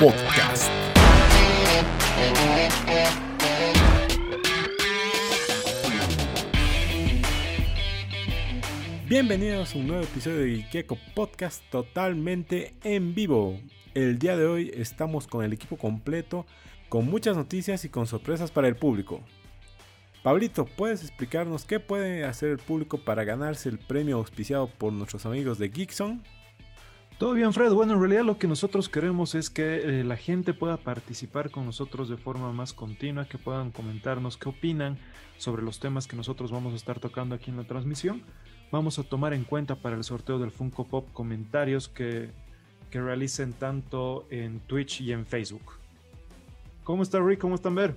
Podcast. Bienvenidos a un nuevo episodio de Geeko Podcast totalmente en vivo. El día de hoy estamos con el equipo completo, con muchas noticias y con sorpresas para el público. Pablito, ¿puedes explicarnos qué puede hacer el público para ganarse el premio auspiciado por nuestros amigos de Geekson? Todo bien, Fred. Bueno, en realidad lo que nosotros queremos es que eh, la gente pueda participar con nosotros de forma más continua, que puedan comentarnos qué opinan sobre los temas que nosotros vamos a estar tocando aquí en la transmisión. Vamos a tomar en cuenta para el sorteo del Funko Pop comentarios que, que realicen tanto en Twitch y en Facebook. ¿Cómo está Rick? ¿Cómo están, Ver?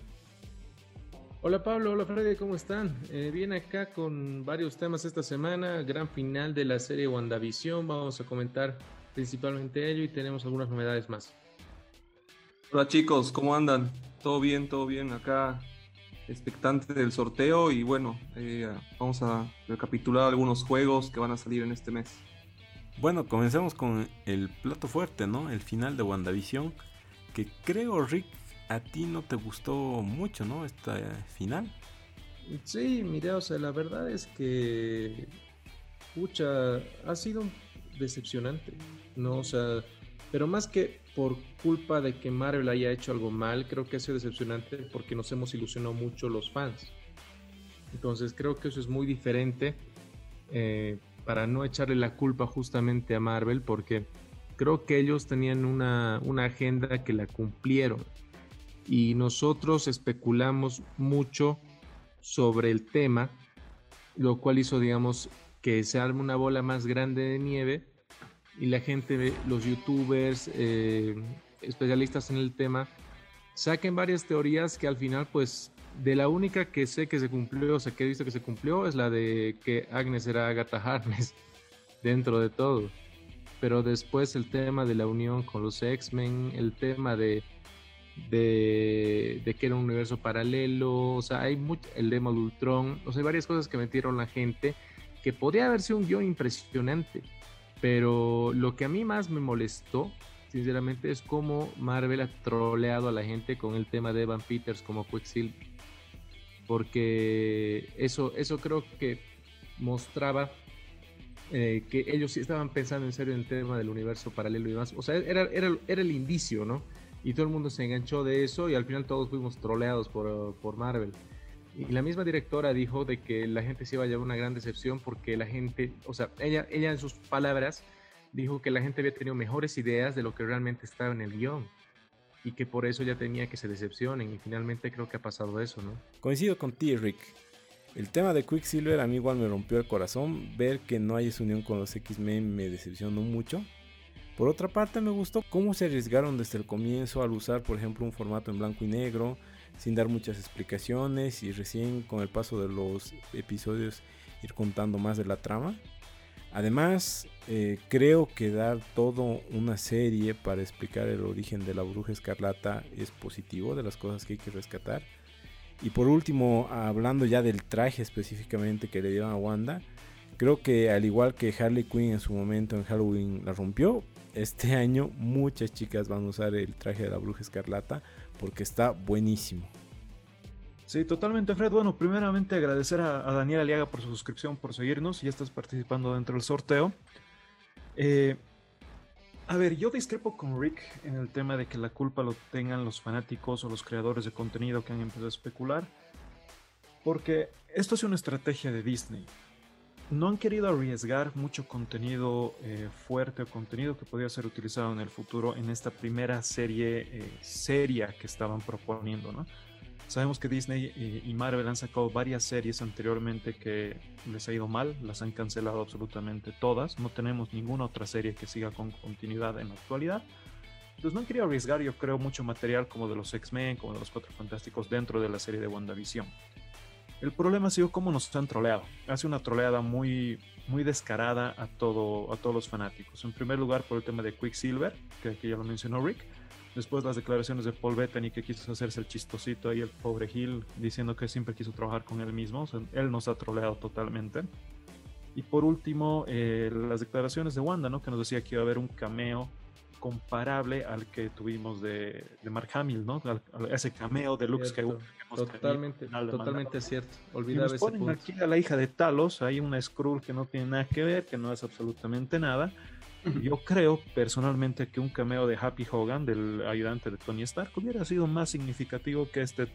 Hola Pablo, hola Freddy, ¿cómo están? Eh, bien acá con varios temas esta semana, gran final de la serie WandaVision, vamos a comentar principalmente ello y tenemos algunas novedades más. Hola chicos, ¿cómo andan? ¿Todo bien? ¿Todo bien? Acá expectante del sorteo y bueno, eh, vamos a recapitular algunos juegos que van a salir en este mes. Bueno, comencemos con el plato fuerte, ¿no? El final de WandaVision, que creo, Rick, a ti no te gustó mucho, ¿no? Esta final. Sí, mira, o sea, la verdad es que, pucha, ha sido decepcionante, ¿no? O sea, pero más que por culpa de que Marvel haya hecho algo mal, creo que ha sido decepcionante porque nos hemos ilusionado mucho los fans. Entonces creo que eso es muy diferente eh, para no echarle la culpa justamente a Marvel porque creo que ellos tenían una, una agenda que la cumplieron y nosotros especulamos mucho sobre el tema, lo cual hizo, digamos, que se arme una bola más grande de nieve y la gente, los youtubers, eh, especialistas en el tema, saquen varias teorías que al final, pues, de la única que sé que se cumplió, o sea, que he visto que se cumplió, es la de que Agnes era Agatha Harkness dentro de todo. Pero después el tema de la unión con los X-Men, el tema de de, que era un universo paralelo, o sea, hay mucho, el demo de Ultron, o sea, hay varias cosas que metieron la gente que podría haber sido un guion impresionante, pero lo que a mí más me molestó, sinceramente, es cómo Marvel ha troleado a la gente con el tema de Evan Peters como Quicksilver, porque eso, eso creo que mostraba eh, que ellos sí estaban pensando en serio en el tema del universo paralelo y demás, o sea, era, era, era el indicio, ¿no? y todo el mundo se enganchó de eso y al final todos fuimos troleados por, por Marvel. Y la misma directora dijo de que la gente se iba a llevar una gran decepción porque la gente, o sea, ella, ella en sus palabras dijo que la gente había tenido mejores ideas de lo que realmente estaba en el guion y que por eso ya tenía que se decepcionen y finalmente creo que ha pasado eso, ¿no? Coincido con ti, Rick. El tema de Quicksilver a mí igual me rompió el corazón. Ver que no hay esa unión con los X-Men me decepcionó mucho. Por otra parte me gustó cómo se arriesgaron desde el comienzo al usar por ejemplo un formato en blanco y negro sin dar muchas explicaciones y recién con el paso de los episodios ir contando más de la trama. Además, eh, creo que dar todo una serie para explicar el origen de la bruja escarlata es positivo, de las cosas que hay que rescatar. Y por último, hablando ya del traje específicamente que le dieron a Wanda, creo que al igual que Harley Quinn en su momento en Halloween la rompió, este año muchas chicas van a usar el traje de la bruja escarlata porque está buenísimo. Sí, totalmente, Fred. Bueno, primeramente agradecer a, Daniel Aliaga por su suscripción, por seguirnos. Ya estás participando dentro del sorteo. Eh, a ver, yo discrepo con Rick en el tema de que la culpa lo tengan los fanáticos o los creadores de contenido que han empezado a especular. Porque esto es una estrategia de Disney no han querido arriesgar mucho contenido eh, fuerte o contenido que podía ser utilizado en el futuro en esta primera serie eh, seria que estaban proponiendo, ¿no? Sabemos que Disney eh, y Marvel han sacado varias series anteriormente que les ha ido mal, las han cancelado absolutamente todas, no tenemos ninguna otra serie que siga con continuidad en la actualidad. Entonces no han querido arriesgar, yo creo, mucho material como de los X-Men, como de los Cuatro Fantásticos dentro de la serie de WandaVision. El problema ha sido cómo nos han troleado. Hace una troleada muy, muy descarada a, todo, a todos los fanáticos. En primer lugar, por el tema de Quicksilver, que aquí ya lo mencionó Rick. Después las declaraciones de Paul Bettany que quiso hacerse el chistosito ahí, el pobre Hill, diciendo que siempre quiso trabajar con él mismo. él nos ha troleado totalmente. Y por último, eh, las declaraciones de Wanda, ¿no? Que nos decía que iba a haber un cameo comparable al que tuvimos de, de Mark Hamill, ¿no? ese cameo de Luke Skywalker. Totalmente, totalmente cierto. Olvidaba ese ponen aquí a la hija de Talos, hay una Skrull que no tiene nada que ver, que no es absolutamente nada. Yo creo personalmente que un cameo de Happy Hogan, del ayudante de Tony Stark, hubiera sido más significativo que este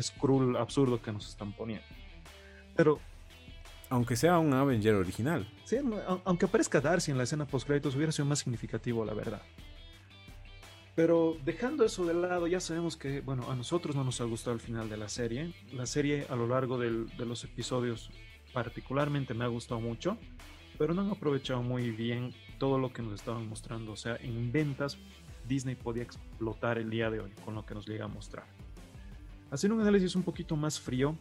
Skrull absurdo que nos están poniendo. Pero aunque sea un Avenger original. Sí, aunque aparezca Darcy en la escena post créditos hubiera sido más significativo, la verdad. Pero dejando eso de lado, ya sabemos que, bueno, a nosotros no nos ha gustado el final de la serie. La serie a lo largo de los episodios particularmente me ha gustado mucho, pero no han aprovechado muy bien todo lo que nos estaban mostrando. O sea, en ventas Disney podía explotar el día de hoy con lo que nos llega a mostrar. Hacer un análisis un poquito más frío,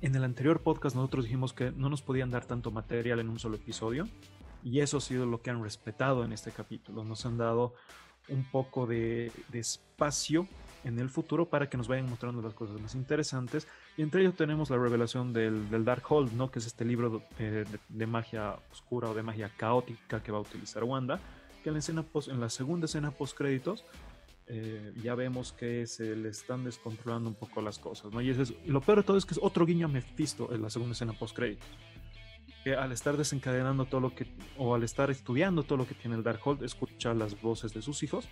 en el anterior podcast nosotros dijimos que no nos podían dar tanto material en un solo episodio y eso ha sido lo que han respetado en este capítulo. Nos han dado un poco de, espacio en el futuro para que nos vayan mostrando las cosas más interesantes y entre ellos tenemos la revelación del, del Darkhold, ¿no? que es este libro de, de, magia oscura o de magia caótica que va a utilizar Wanda, que en la, escena post, en la segunda escena post créditos eh, ya vemos que se le están descontrolando un poco las cosas, ¿no? Y, lo peor de todo es que es otro guiño a Mephisto en la segunda escena post-créditos. Que al estar desencadenando todo lo que, o al estar estudiando todo lo que tiene el Darkhold, escucha las voces de sus hijos.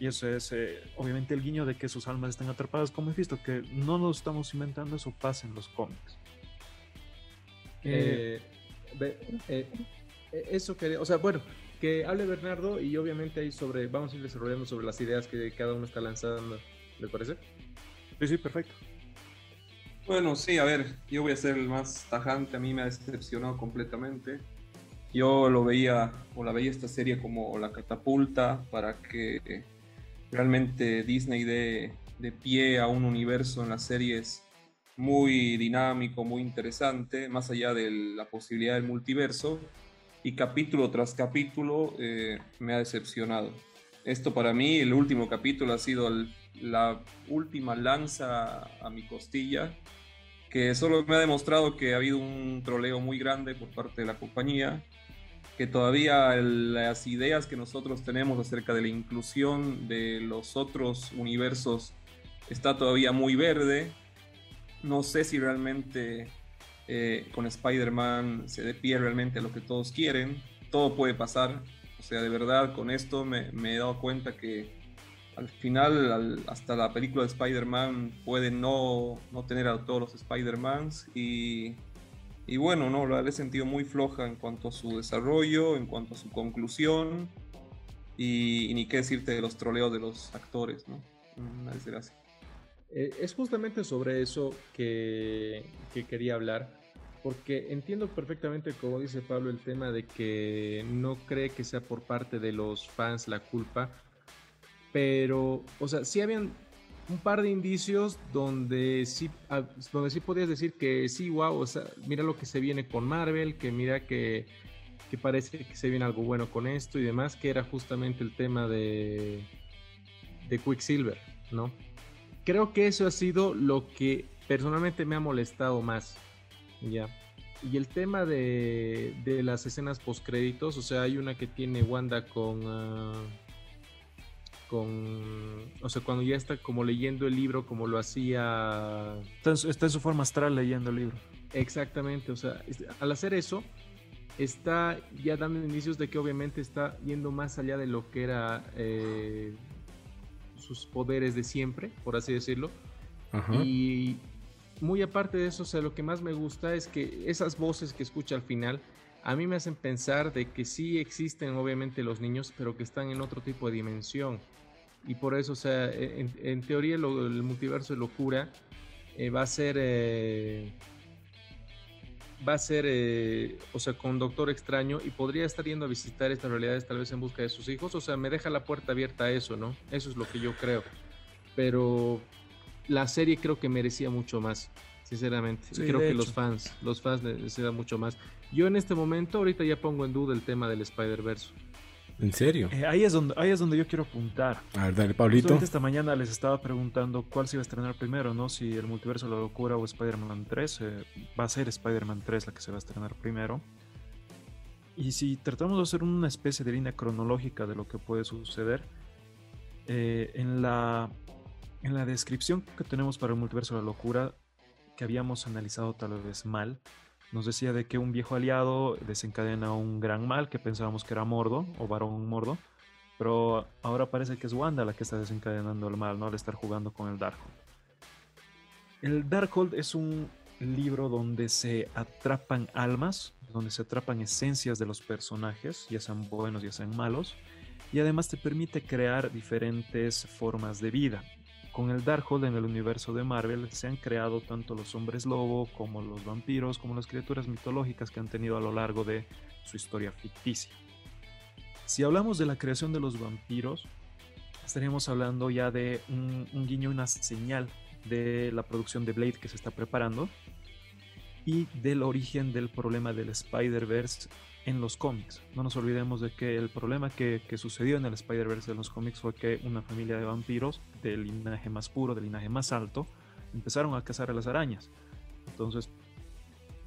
Y eso es, eh, obviamente, el guiño de que sus almas están atrapadas con Mephisto, que no lo estamos inventando, eso pasa en los cómics. Eh, eso quería, o sea, bueno, que hable Bernardo y obviamente ahí sobre, vamos a ir desarrollando sobre las ideas que cada uno está lanzando. ¿Les parece? Sí, sí, perfecto. Bueno, sí, a ver, yo voy a ser el más tajante, a mí me ha decepcionado completamente. Yo lo veía, o la veía esta serie como la catapulta para que realmente Disney dé de pie a un universo en las series muy dinámico, muy interesante, más allá de la posibilidad del multiverso y capítulo tras capítulo eh, me ha decepcionado. Esto para mí, el último capítulo ha sido la última lanza a mi costilla, que solo me ha demostrado que ha habido un troleo muy grande por parte de la compañía, que todavía las ideas que nosotros tenemos acerca de la inclusión de los otros universos está todavía muy verde. No sé si realmente eh, con Spider-Man se dé pie realmente a lo que todos quieren. Todo puede pasar. O sea, de verdad, con esto me, he dado cuenta que al final, hasta la película de Spider-Man puede no, no, tener a todos los Spider-Mans. Y, y, bueno, no, la he sentido muy floja en cuanto a su desarrollo, en cuanto a su conclusión. Y, ni qué decirte de los troleos de los actores, ¿no? Una desgracia. Eh, es justamente sobre eso que, quería hablar, porque entiendo perfectamente, como dice Pablo, el tema de que no cree que sea por parte de los fans la culpa, pero, o sea, sí habían un par de indicios donde sí, ah, donde sí podías decir que sí, wow, o sea, mira lo que se viene con Marvel, que mira que, que parece que se viene algo bueno con esto y demás, que era justamente el tema de, de Quicksilver, ¿no? Creo que eso ha sido lo que personalmente me ha molestado más. Ya. Y el tema de, de las escenas post créditos, o sea, hay una que tiene Wanda con. Ah, con. O sea, cuando ya está como leyendo el libro, como lo hacía. Está en, su forma astral leyendo el libro. Exactamente, o sea, al hacer eso, está ya dando indicios de que obviamente está yendo más allá de lo que era eh, sus poderes de siempre, por así decirlo. Y muy aparte de eso, o sea, lo que más me gusta es que esas voces que escucha al final, a mí me hacen pensar de que sí existen obviamente los niños, pero que están en otro tipo de dimensión. Y por eso, o sea, en, teoría el multiverso de locura eh, va a ser... Eh, va a ser, eh, o sea, con Doctor Extraño y podría estar yendo a visitar estas realidades tal vez en busca de sus hijos. O sea, me deja la puerta abierta a eso, ¿no? Eso es lo que yo creo. Pero la serie creo que merecía mucho más, sinceramente. creo que los fans, los fans necesitan mucho más. Yo en este momento, ahorita ya pongo en duda el tema del Spider-Verse. ¿En serio? Eh, ahí, es donde, ahí es donde yo quiero apuntar. A ver, dale, Pablito. esta mañana les estaba preguntando cuál se iba a estrenar primero, ¿no? Si el multiverso de la locura o Spider-Man 3. Eh, va a ser Spider-Man 3 la que se va a estrenar primero. y si tratamos de hacer una especie de línea cronológica de lo que puede suceder, eh, en, la, en la descripción que tenemos para el multiverso de la locura, que habíamos analizado tal vez mal, nos decía de que un viejo aliado desencadena un gran mal que pensábamos que era Mordo o Varón Mordo, pero ahora parece que es Wanda la que está desencadenando el mal, ¿no? Al estar jugando con el Darkhold. El Darkhold es un libro donde se atrapan almas, donde se atrapan esencias de los personajes, ya sean buenos, ya sean malos, y además te permite crear diferentes formas de vida. Con el Darkhold en el universo de Marvel se han creado tanto los hombres lobo como los vampiros, como las criaturas mitológicas que han tenido a lo largo de su historia ficticia. Si hablamos de la creación de los vampiros, estaríamos hablando ya de un, un guiño, una señal de la producción de Blade que se está preparando y del origen del problema del Spider-Verse en los cómics. No nos olvidemos de que el problema que, sucedió en el Spider-Verse de los cómics fue que una familia de vampiros del linaje más puro, del linaje más alto, empezaron a cazar a las arañas. Entonces,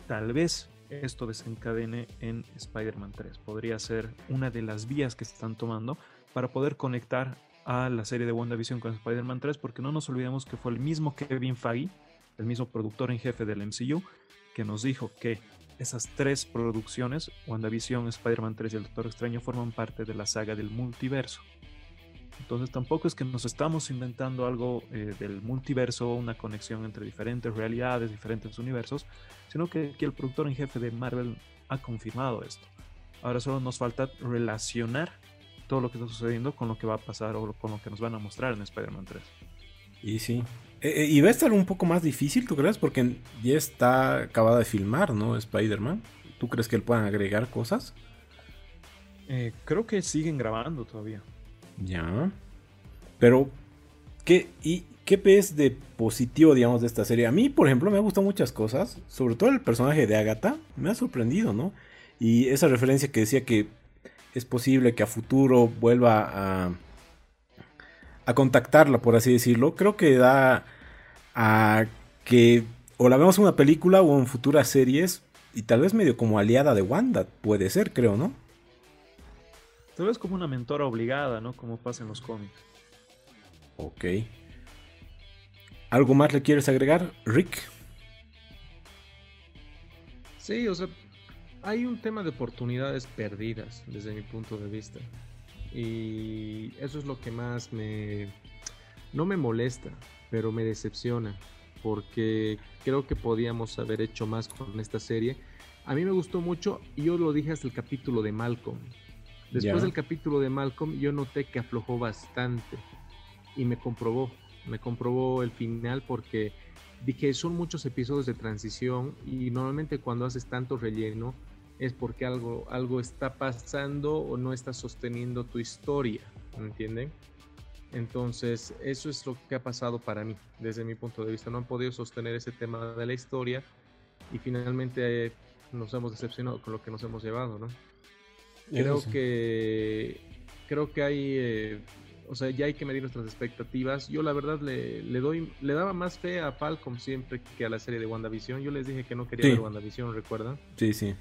tal vez esto desencadene en Spider-Man 3. Podría ser una de las vías que están tomando para poder conectar a la serie de WandaVision con Spider-Man 3, porque no nos olvidemos que fue el mismo Kevin Feige, el mismo productor en jefe del MCU, que nos dijo que esas tres producciones, WandaVision, Spider-Man 3 y El Doctor Extraño, forman parte de la saga del multiverso. Entonces tampoco es que nos estamos inventando algo eh, del multiverso, una conexión entre diferentes realidades, diferentes universos, sino que aquí el productor en jefe de Marvel ha confirmado esto. Ahora solo nos falta relacionar todo lo que está sucediendo con lo que va a pasar o con lo que nos van a mostrar en Spider-Man 3. Y sí, eh, eh, y va a estar un poco más difícil, ¿tú crees? Porque ya está acabada de filmar, ¿no? Spider-Man. ¿Tú crees que le puedan agregar cosas? Eh, creo que siguen grabando todavía. Ya. Pero, ¿qué, y, ¿qué ves de positivo, digamos, de esta serie? A mí, por ejemplo, me han gustado muchas cosas. Sobre todo el personaje de Agatha. Me ha sorprendido, ¿no? Y esa referencia que decía que es posible que a futuro vuelva a, a contactarla, por así decirlo. Creo que da a que o la vemos en una película o en futuras series y tal vez medio como aliada de Wanda, puede ser, creo, ¿no? Tal vez como una mentora obligada, ¿no? Como pasa en los cómics. Ok. ¿Algo más le quieres agregar, Rick? Sí, o sea, hay un tema de oportunidades perdidas desde mi punto de vista. Y eso es lo que más me... No me molesta, pero me decepciona porque creo que podíamos haber hecho más con esta serie. A mí me gustó mucho y yo lo dije hasta el capítulo de Malcolm. Después del capítulo de Malcolm yo noté que aflojó bastante y me comprobó, me comprobó el final porque dije son muchos episodios de transición y normalmente cuando haces tanto relleno es porque algo, algo está pasando o no está sosteniendo tu historia, ¿me entienden? Entonces, eso es lo que ha pasado para mí, desde mi punto de vista. No han podido sostener ese tema de la historia y finalmente nos hemos decepcionado con lo que nos hemos llevado, ¿no? Creo que creo que hay, eh, o sea, ya hay que medir nuestras expectativdas. Yo la verdad le, doy, le daba más fe a Falcom siempre que a la serie de WandaVision. Yo les dije que no quería ver WandaVision, ¿recuerdan? Sí, sí.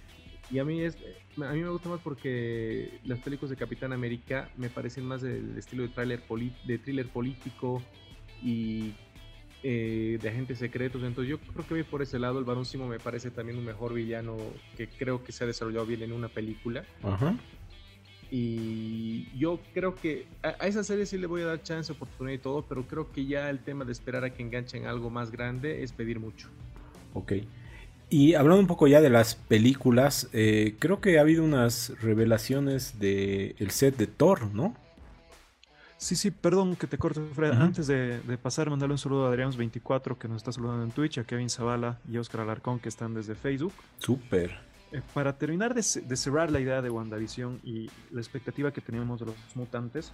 Y a mí, es, a mí me gusta más porque las películas de Capitán América me parecen más del estilo de, thriller, de thriller político y eh, de agentes secretos. Entonces yo creo que voy por ese lado. El Barón Simo me parece también un mejor villano que creo que se ha desarrollado bien en una película. Ajá. Y yo creo que a, esa serie sí le voy a dar chance, oportunidad y todo, pero creo que ya el tema de esperar a que enganchen algo más grande es pedir mucho. Ok. Y hablando un poco ya de las películas, eh, creo que ha habido unas revelaciones del el set de Thor, ¿no? Sí, sí, perdón que te corte, Fred. Antes de, pasar, mandarle un saludo a Adrián24 que nos está saludando en Twitch, a Kevin Zavala y Oscar Alarcón que están desde Facebook. Súper. Eh, para terminar de, de, cerrar la idea de WandaVision y la expectativa que teníamos de los mutantes,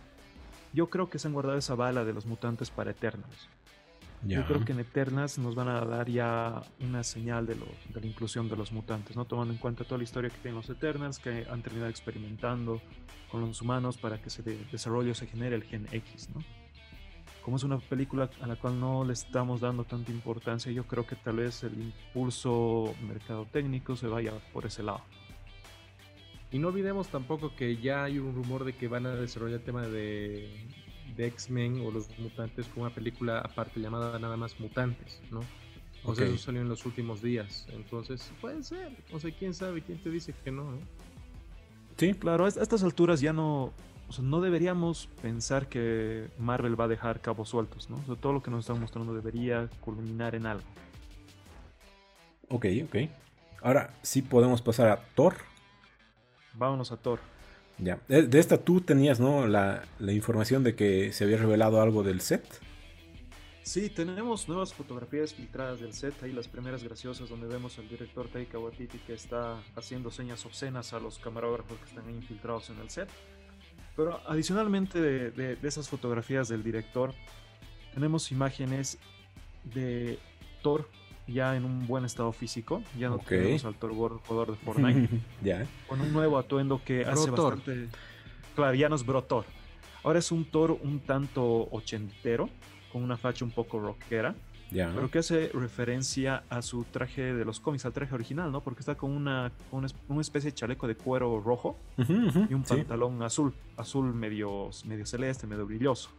yo creo que se han guardado esa bala de los mutantes para Eternals. Yo creo que en Eternas nos van a dar ya una señal de, de la inclusión de los mutantes, ¿no? Tomando en cuenta toda la historia que tienen los Eternals, que han terminado experimentando con los humanos para que se desarrolle o se genere el gen X, ¿no? Como es una película a la cual no le estamos dando tanta importancia, yo creo que tal vez el impulso mercado técnico se vaya por ese lado. Y no olvidemos tampoco que ya hay un rumor de que van a desarrollar el tema de, de X-Men o los mutantes con una película aparte llamada nada más Mutantes, ¿no? O sea, eso salió en los últimos días. Entonces, puede ser. O sea, quién sabe, quién te dice que no, ¿no? Sí, Claro, a est- a estas alturas ya no, o sea, no deberíamos pensar que Marvel va a dejar cabos sueltos, ¿no? O sea, todo lo que nos están mostrando debería culminar en algo. ok, ok. Ahora sí podemos pasar a Thor. Vámonos a Thor. Ya. De, esta tú tenías, ¿no? La, la información de que se había revelado algo del set. Sí, tenemos nuevas fotografías filtradas del set, ahí las primeras graciosas donde vemos al director Taika Waititi que está haciendo señas obscenas a los camarógrafos que están infiltrados en el set. Pero adicionalmente de- de esas fotografías del director, tenemos imágenes de Thor ya en un buen estado físico, ya no Ok. tenemos al Thor jugador de Fortnite, ya. con un nuevo atuendo que hace bastante... Claro, ya no es Brotor. Ahora es un Thor un tanto ochentero, con una facha un poco rockera, Ya. pero que hace referencia a su traje de los cómics, al traje original, ¿no? Porque está con una, con una, es- una especie de chaleco de cuero rojo y un sí. pantalón azul, azul medio, medio celeste, medio brilloso.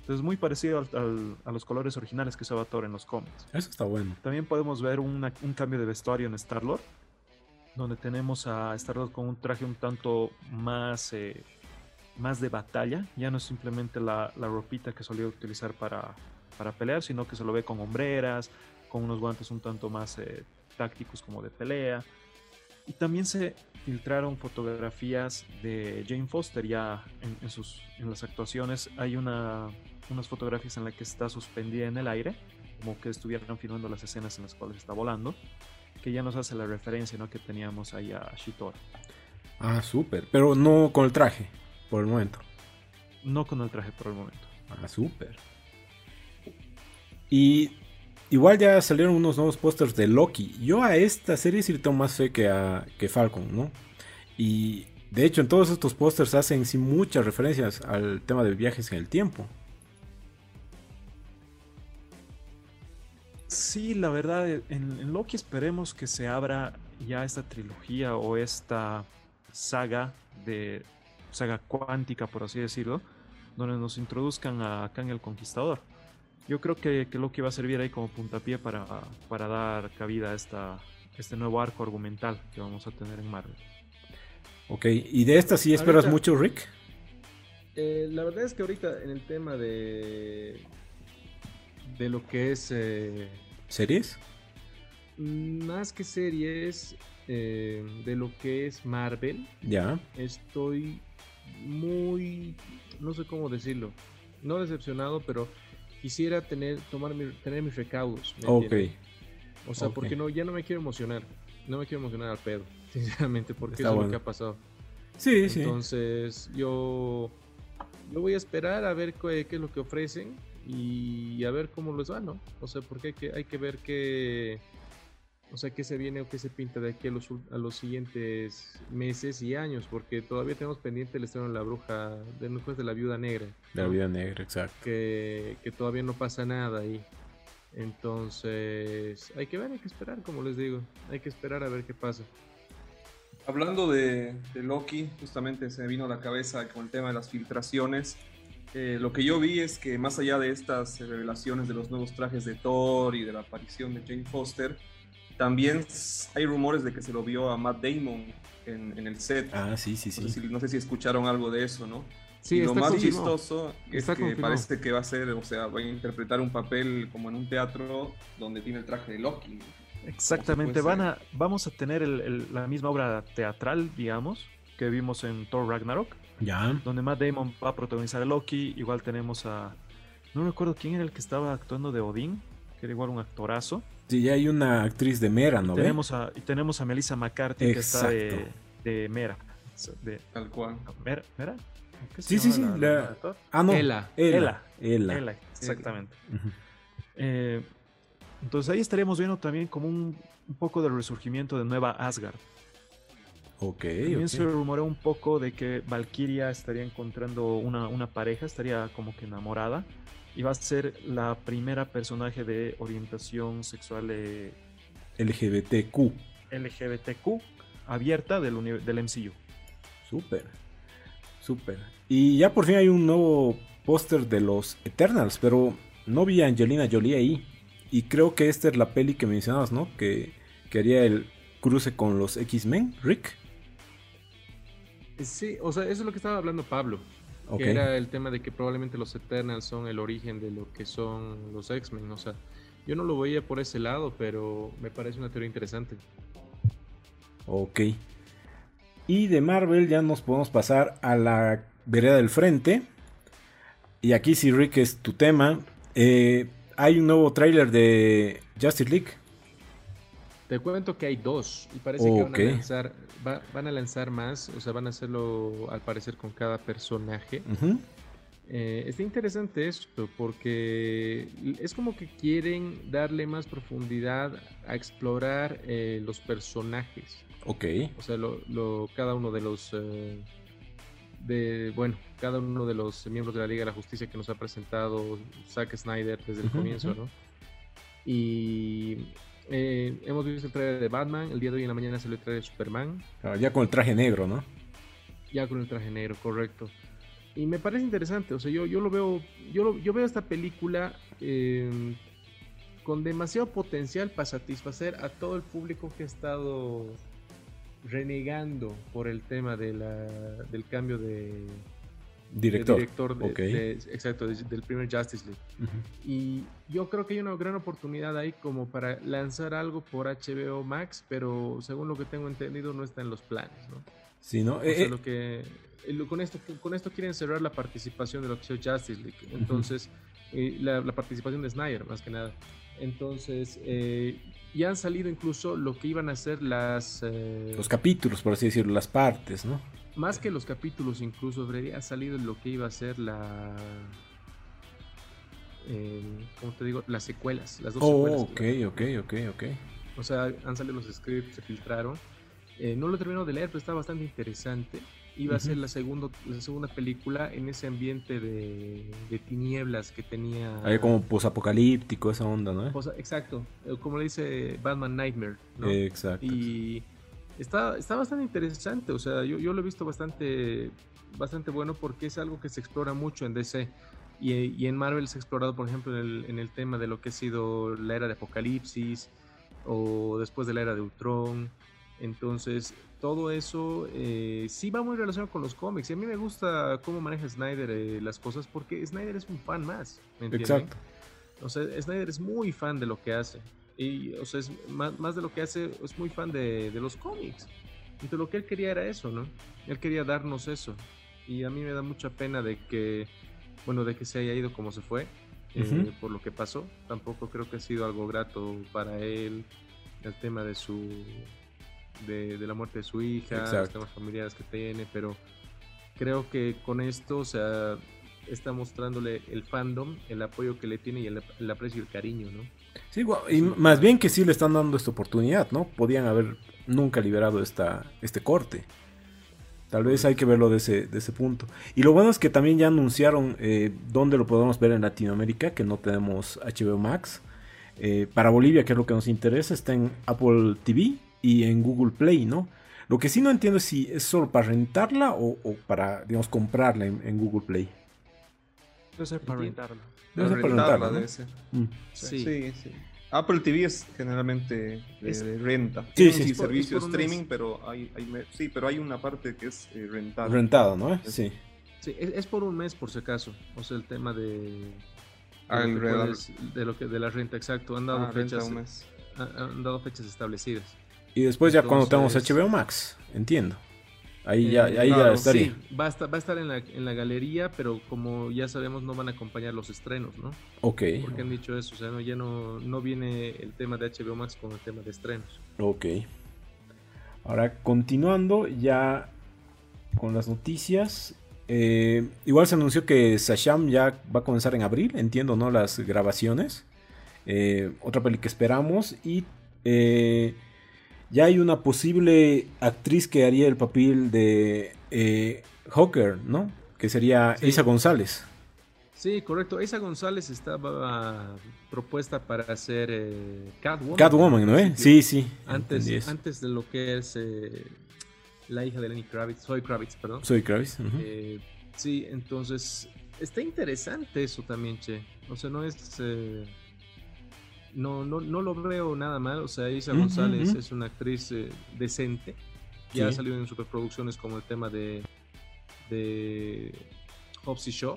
Entonces muy parecido al- al- a los colores originales que usaba Thor en los cómics. Eso está bueno. También podemos ver una- un cambio de vestuario en Star-Lord, donde tenemos a Star-Lord con un traje un tanto más, eh, más de batalla. Ya no es simplemente la, la ropita que solía utilizar para, para pelear, sino que se lo ve con hombreras, con unos guantes un tanto más eh, tácticos como de pelea. Y también se filtraron fotografías de Jane Foster ya en, en sus, en las actuaciones. Hay una, unas fotografías en las que está suspendida en el aire como que estuvieran filmando las escenas en las cuales está volando, que ya nos hace la referencia ¿no? que teníamos ahí a Shitor. Ah, súper. Pero no con el traje, por el momento. No con el traje por el momento. Ah, súper. Y igual ya salieron unos nuevos pósters de Loki. Yo a esta serie sí le tengo más fe que a que Falcon, ¿no? Y de hecho en todos estos pósters hacen sí muchas referencias al tema de viajes en el tiempo. Sí, la verdad, en, en Loki esperemos que se abra ya esta trilogía o esta saga de saga cuántica, por así decirlo, donde nos introduzcan a Kang el Conquistador. Yo creo que, que Loki va a servir ahí como puntapié para, para dar cabida a esta, este nuevo arco argumental que vamos a tener en Marvel. Ok, y de esta sí esperas Ahorita- mucho, Rick. Eh, la verdad es que ahorita en el tema de de lo que es eh, ¿Series? más que series eh, de lo que es Marvel Ya. estoy muy no sé cómo decirlo no decepcionado pero quisiera tener tomar mi- tener mis recaudos ¿me Ok. entiendes? o sea porque no ya no me quiero emocionar no me quiero emocionar al pedo sinceramente porque Está eso es bueno. lo que ha pasado Sí, sí. entonces yo, yo voy a esperar a ver qué, qué es lo que ofrecen y a ver cómo les va, ¿no? O sea, porque hay que, hay que ver qué, o sea, qué se viene o qué se pinta de aquí a los, ul- a los siguientes meses y años, porque todavía tenemos pendiente el estreno de la bruja, de, después de la viuda negra, De la ¿no? vida negra, exacto. que, que todavía no pasa nada ahí. Entonces, hay que ver, hay que esperar, como les digo, hay que esperar a ver qué pasa. Hablando de, de Loki, justamente se me vino a la cabeza con el tema de las filtraciones. Eh, lo que yo vi es que más allá de estas revelaciones de los nuevos trajes de Thor y de la aparición de Jane Foster, también hay rumores de que se lo vio a Matt Damon en, en el set. Ah, sí, sí, No, sé sí. si, no sé si escucharon algo de eso, ¿no? Sí, y lo está más confirmado. chistoso es Está que confirmado. parece que va a ser, o sea, va a interpretar un papel como en un teatro donde tiene el traje de Loki. Exactamente, van a, vamos a tener el- el- la misma obra teatral, digamos, que vimos en Thor Ragnarok, Ya. donde Matt Damon va a protagonizar a Loki. Igual tenemos a. No recuerdo quién era el que estaba actuando de Odín, que era igual un actorazo. Sí, ya hay una actriz de Mera, ¿no? ve? tenemos a, y tenemos a Melissa McCarthy, que está de, de Mera. De, Tal cual. ¿Mera? ¿Mera? ¿Qué Sí, sí, sí, la- la-? Ah, no. Ela. Ela. Ela. Ela, exactamente. Eh, entonces ahí estaríamos viendo también como un, un poco del resurgimiento de Nueva Asgard. Ok, También se rumoreó un poco de que Valkyria estaría encontrando una, una pareja, estaría como que enamorada. Y va a ser la primera personaje de orientación sexual eh, LGBTQ. LGBTQ. abierta del, del MCU. Súper, súper. Y ya por fin hay un nuevo póster de los Eternals, pero no vi a Angelina Jolie ahí. Y creo que esta es la peli que mencionabas, ¿no? Que, que haría el cruce con los X-Men, Rick. Sí, o sea, eso es lo que estaba hablando Pablo. Que era el tema de que probablemente los Eternals son el origen de lo que son los X-Men. O sea, yo no lo veía por ese lado, pero me parece una teoría interesante. Ok. Y de Marvel ya nos podemos pasar a la vereda del frente. Y aquí si Rick es tu tema. Eh, hay un nuevo tráiler de Justice League. Te cuento que hay dos y parece que van a, lanzar, van a lanzar más, o sea, van a hacerlo al parecer con cada personaje. Eh, está interesante esto porque es como que quieren darle más profundidad a explorar eh, los personajes. Ok. O sea, lo, cada uno de los... Eh, de, bueno, cada uno de los miembros de la Liga de la Justicia que nos ha presentado Zack Snyder desde el comienzo, ¿no? Y eh, hemos visto el trailer de Batman, el día de hoy en la mañana salió el trailer de Superman. Ah, ya con el traje negro, ¿no? Ya con el traje negro, correcto. Y me parece interesante, o sea, yo, yo lo veo, yo, yo veo esta película em, con demasiado potencial para satisfacer a todo el público que ha estado renegando por el tema de la, del cambio de, director, director exacto, del primer Justice League. Y yo creo que hay una gran oportunidad ahí como para lanzar algo por HBO Max, pero según lo que tengo entendido no está en los planes, ¿no? Sí, ¿no? Eh, lo que, eh, con, esto, con esto quieren cerrar la participación de lo que Justice League. Entonces, eh, la, participación de Snyder, más que nada. Entonces, ya han salido incluso lo que iban a ser las... los capítulos, por así decirlo, las partes, ¿no? Más que los capítulos, incluso, Freddy, ha salido lo que iba a ser la. Eh, ¿Cómo te digo? Las secuelas, las dos oh, secuelas. Ok, ok, ok, ok. O sea, han salido los scripts, se filtraron. Eh, no lo he terminado de leer, pero está bastante interesante. Iba a ser la, segundo, la segunda película en ese ambiente de, tinieblas que tenía. Hay como posapocalíptico, esa onda, ¿no? exacto, eh, como le dice Batman Nightmare. ¿no? Exacto. Y está, está bastante interesante, o sea, yo, yo, lo he visto bastante, bastante bueno porque es algo que se explora mucho en DC. Y, y en Marvel se ha explorado, por ejemplo, en el, en el, tema de lo que ha sido la era de Apocalipsis o después de la era de Ultron. Entonces, todo eso eh, sí va muy relacionado con los cómics. Y a mí me gusta cómo maneja Snyder eh, las cosas porque Snyder es un fan más. Exacto. O sea, Snyder es muy fan de lo que hace. Y, o sea, es más, de lo que hace, es muy fan de, los cómics. Entonces lo que él quería era eso, ¿no? Él quería darnos eso. Y a mí me da mucha pena de que, bueno, de que se haya ido como se fue, eh, por lo que pasó. Tampoco creo que ha sido algo grato para él el tema de su, de, la muerte de su hija, los temas familiares que tiene, pero creo que con esto, o sea, está mostrándole el fandom, el apoyo que le tiene y el, el aprecio y el cariño, ¿no? Sí, y más bien que sí le están dando esta oportunidad, ¿no? Podían haber nunca liberado esta, este corte. Tal vez hay que verlo de ese, de ese punto. Y lo bueno es que también ya anunciaron eh, dónde lo podemos ver en Latinoamérica, que no tenemos HBO Max. Eh, para Bolivia, que es lo que nos interesa, está en Apple TV y en Google Play, ¿no? Lo que sí no entiendo es si es solo para rentarla o, para, digamos, comprarla en, Google Play. Debe ser para rentarla. Debe rentarla, mm. Sí. sí, Apple TV es generalmente de, renta. Sí, sí, servicio de streaming, pero hay, sí, pero hay una parte que es eh, rentada. Rentado, ¿no? Sí. Sí, es, por un mes por si acaso. O sea, el tema de ah, de, lo que de la renta, exacto. Han dado ah, fechas han dado fechas establecidas. Y después ya cuando tengamos HBO Max, entiendo. Ahí ya, ahí ya estaría. Sí, va a estar, va a estar en, la, en, la, galería, pero como ya sabemos, no van a acompañar los estrenos, ¿no? Ok. Porque han dicho eso, o sea, no, ya no, no viene el tema de HBO Max con el tema de estrenos. Ok. Ahora, continuando ya con las noticias. Eh, igual se anunció que Sasham ya va a comenzar en abril, entiendo, ¿no? Las grabaciones. Eh, otra peli que esperamos. Y eh, ya hay una posible actriz que haría el papel de eh, Hawker, ¿no? Que sería Isa González. Sí, correcto. Esa González estaba propuesta para hacer eh, Catwoman. Catwoman, ¿no? Eh? Sí, sí. Antes, antes de lo que es eh, la hija de Lenny Kravitz, Soy Kravitz, perdón. Soy Kravitz. Eh, sí, entonces está interesante eso también, che. O sea, no es... No, no, no lo veo nada mal. O sea, Isa González es una actriz eh, decente. Ya ha salido en superproducciones como el tema de, de Hobbs y Shaw,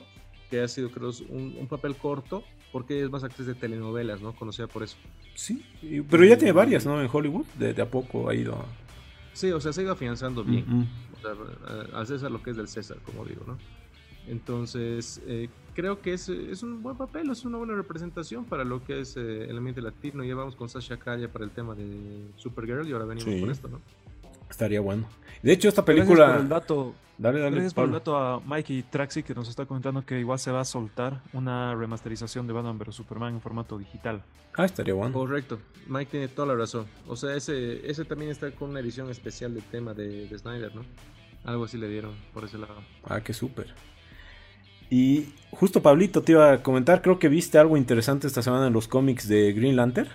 que ha sido, creo, un, papel corto, porque es más actriz de telenovelas, ¿no? Conocida por eso. Sí, pero ya tiene varias, ¿no? En Hollywood, de, a poco ha ido. Sí, o sea, se ha ido afianzando bien. O sea, al César lo que es del César, como digo, ¿no? Entonces, eh, creo que es, es, un buen papel, es una buena representación para lo que es eh, el ambiente latino. Ya vamos con Sasha Calle para el tema de Supergirl y ahora venimos con esto, ¿no? Estaría bueno. De hecho, esta película. Gracias por el dato. Dale, dale, Gracias por el dato a Mikey Traxi que nos está comentando que igual se va a soltar una remasterización de Batman vs Superman en formato digital. Ah, estaría bueno. Correcto. Mike tiene toda la razón. O sea, ese, ese también está con una edición especial del tema de, de Snyder, ¿no? Algo así le dieron por ese lado. Ah, qué súper. Y justo Pablito te iba a comentar, creo que viste algo interesante esta semana en los cómics de Green Lantern.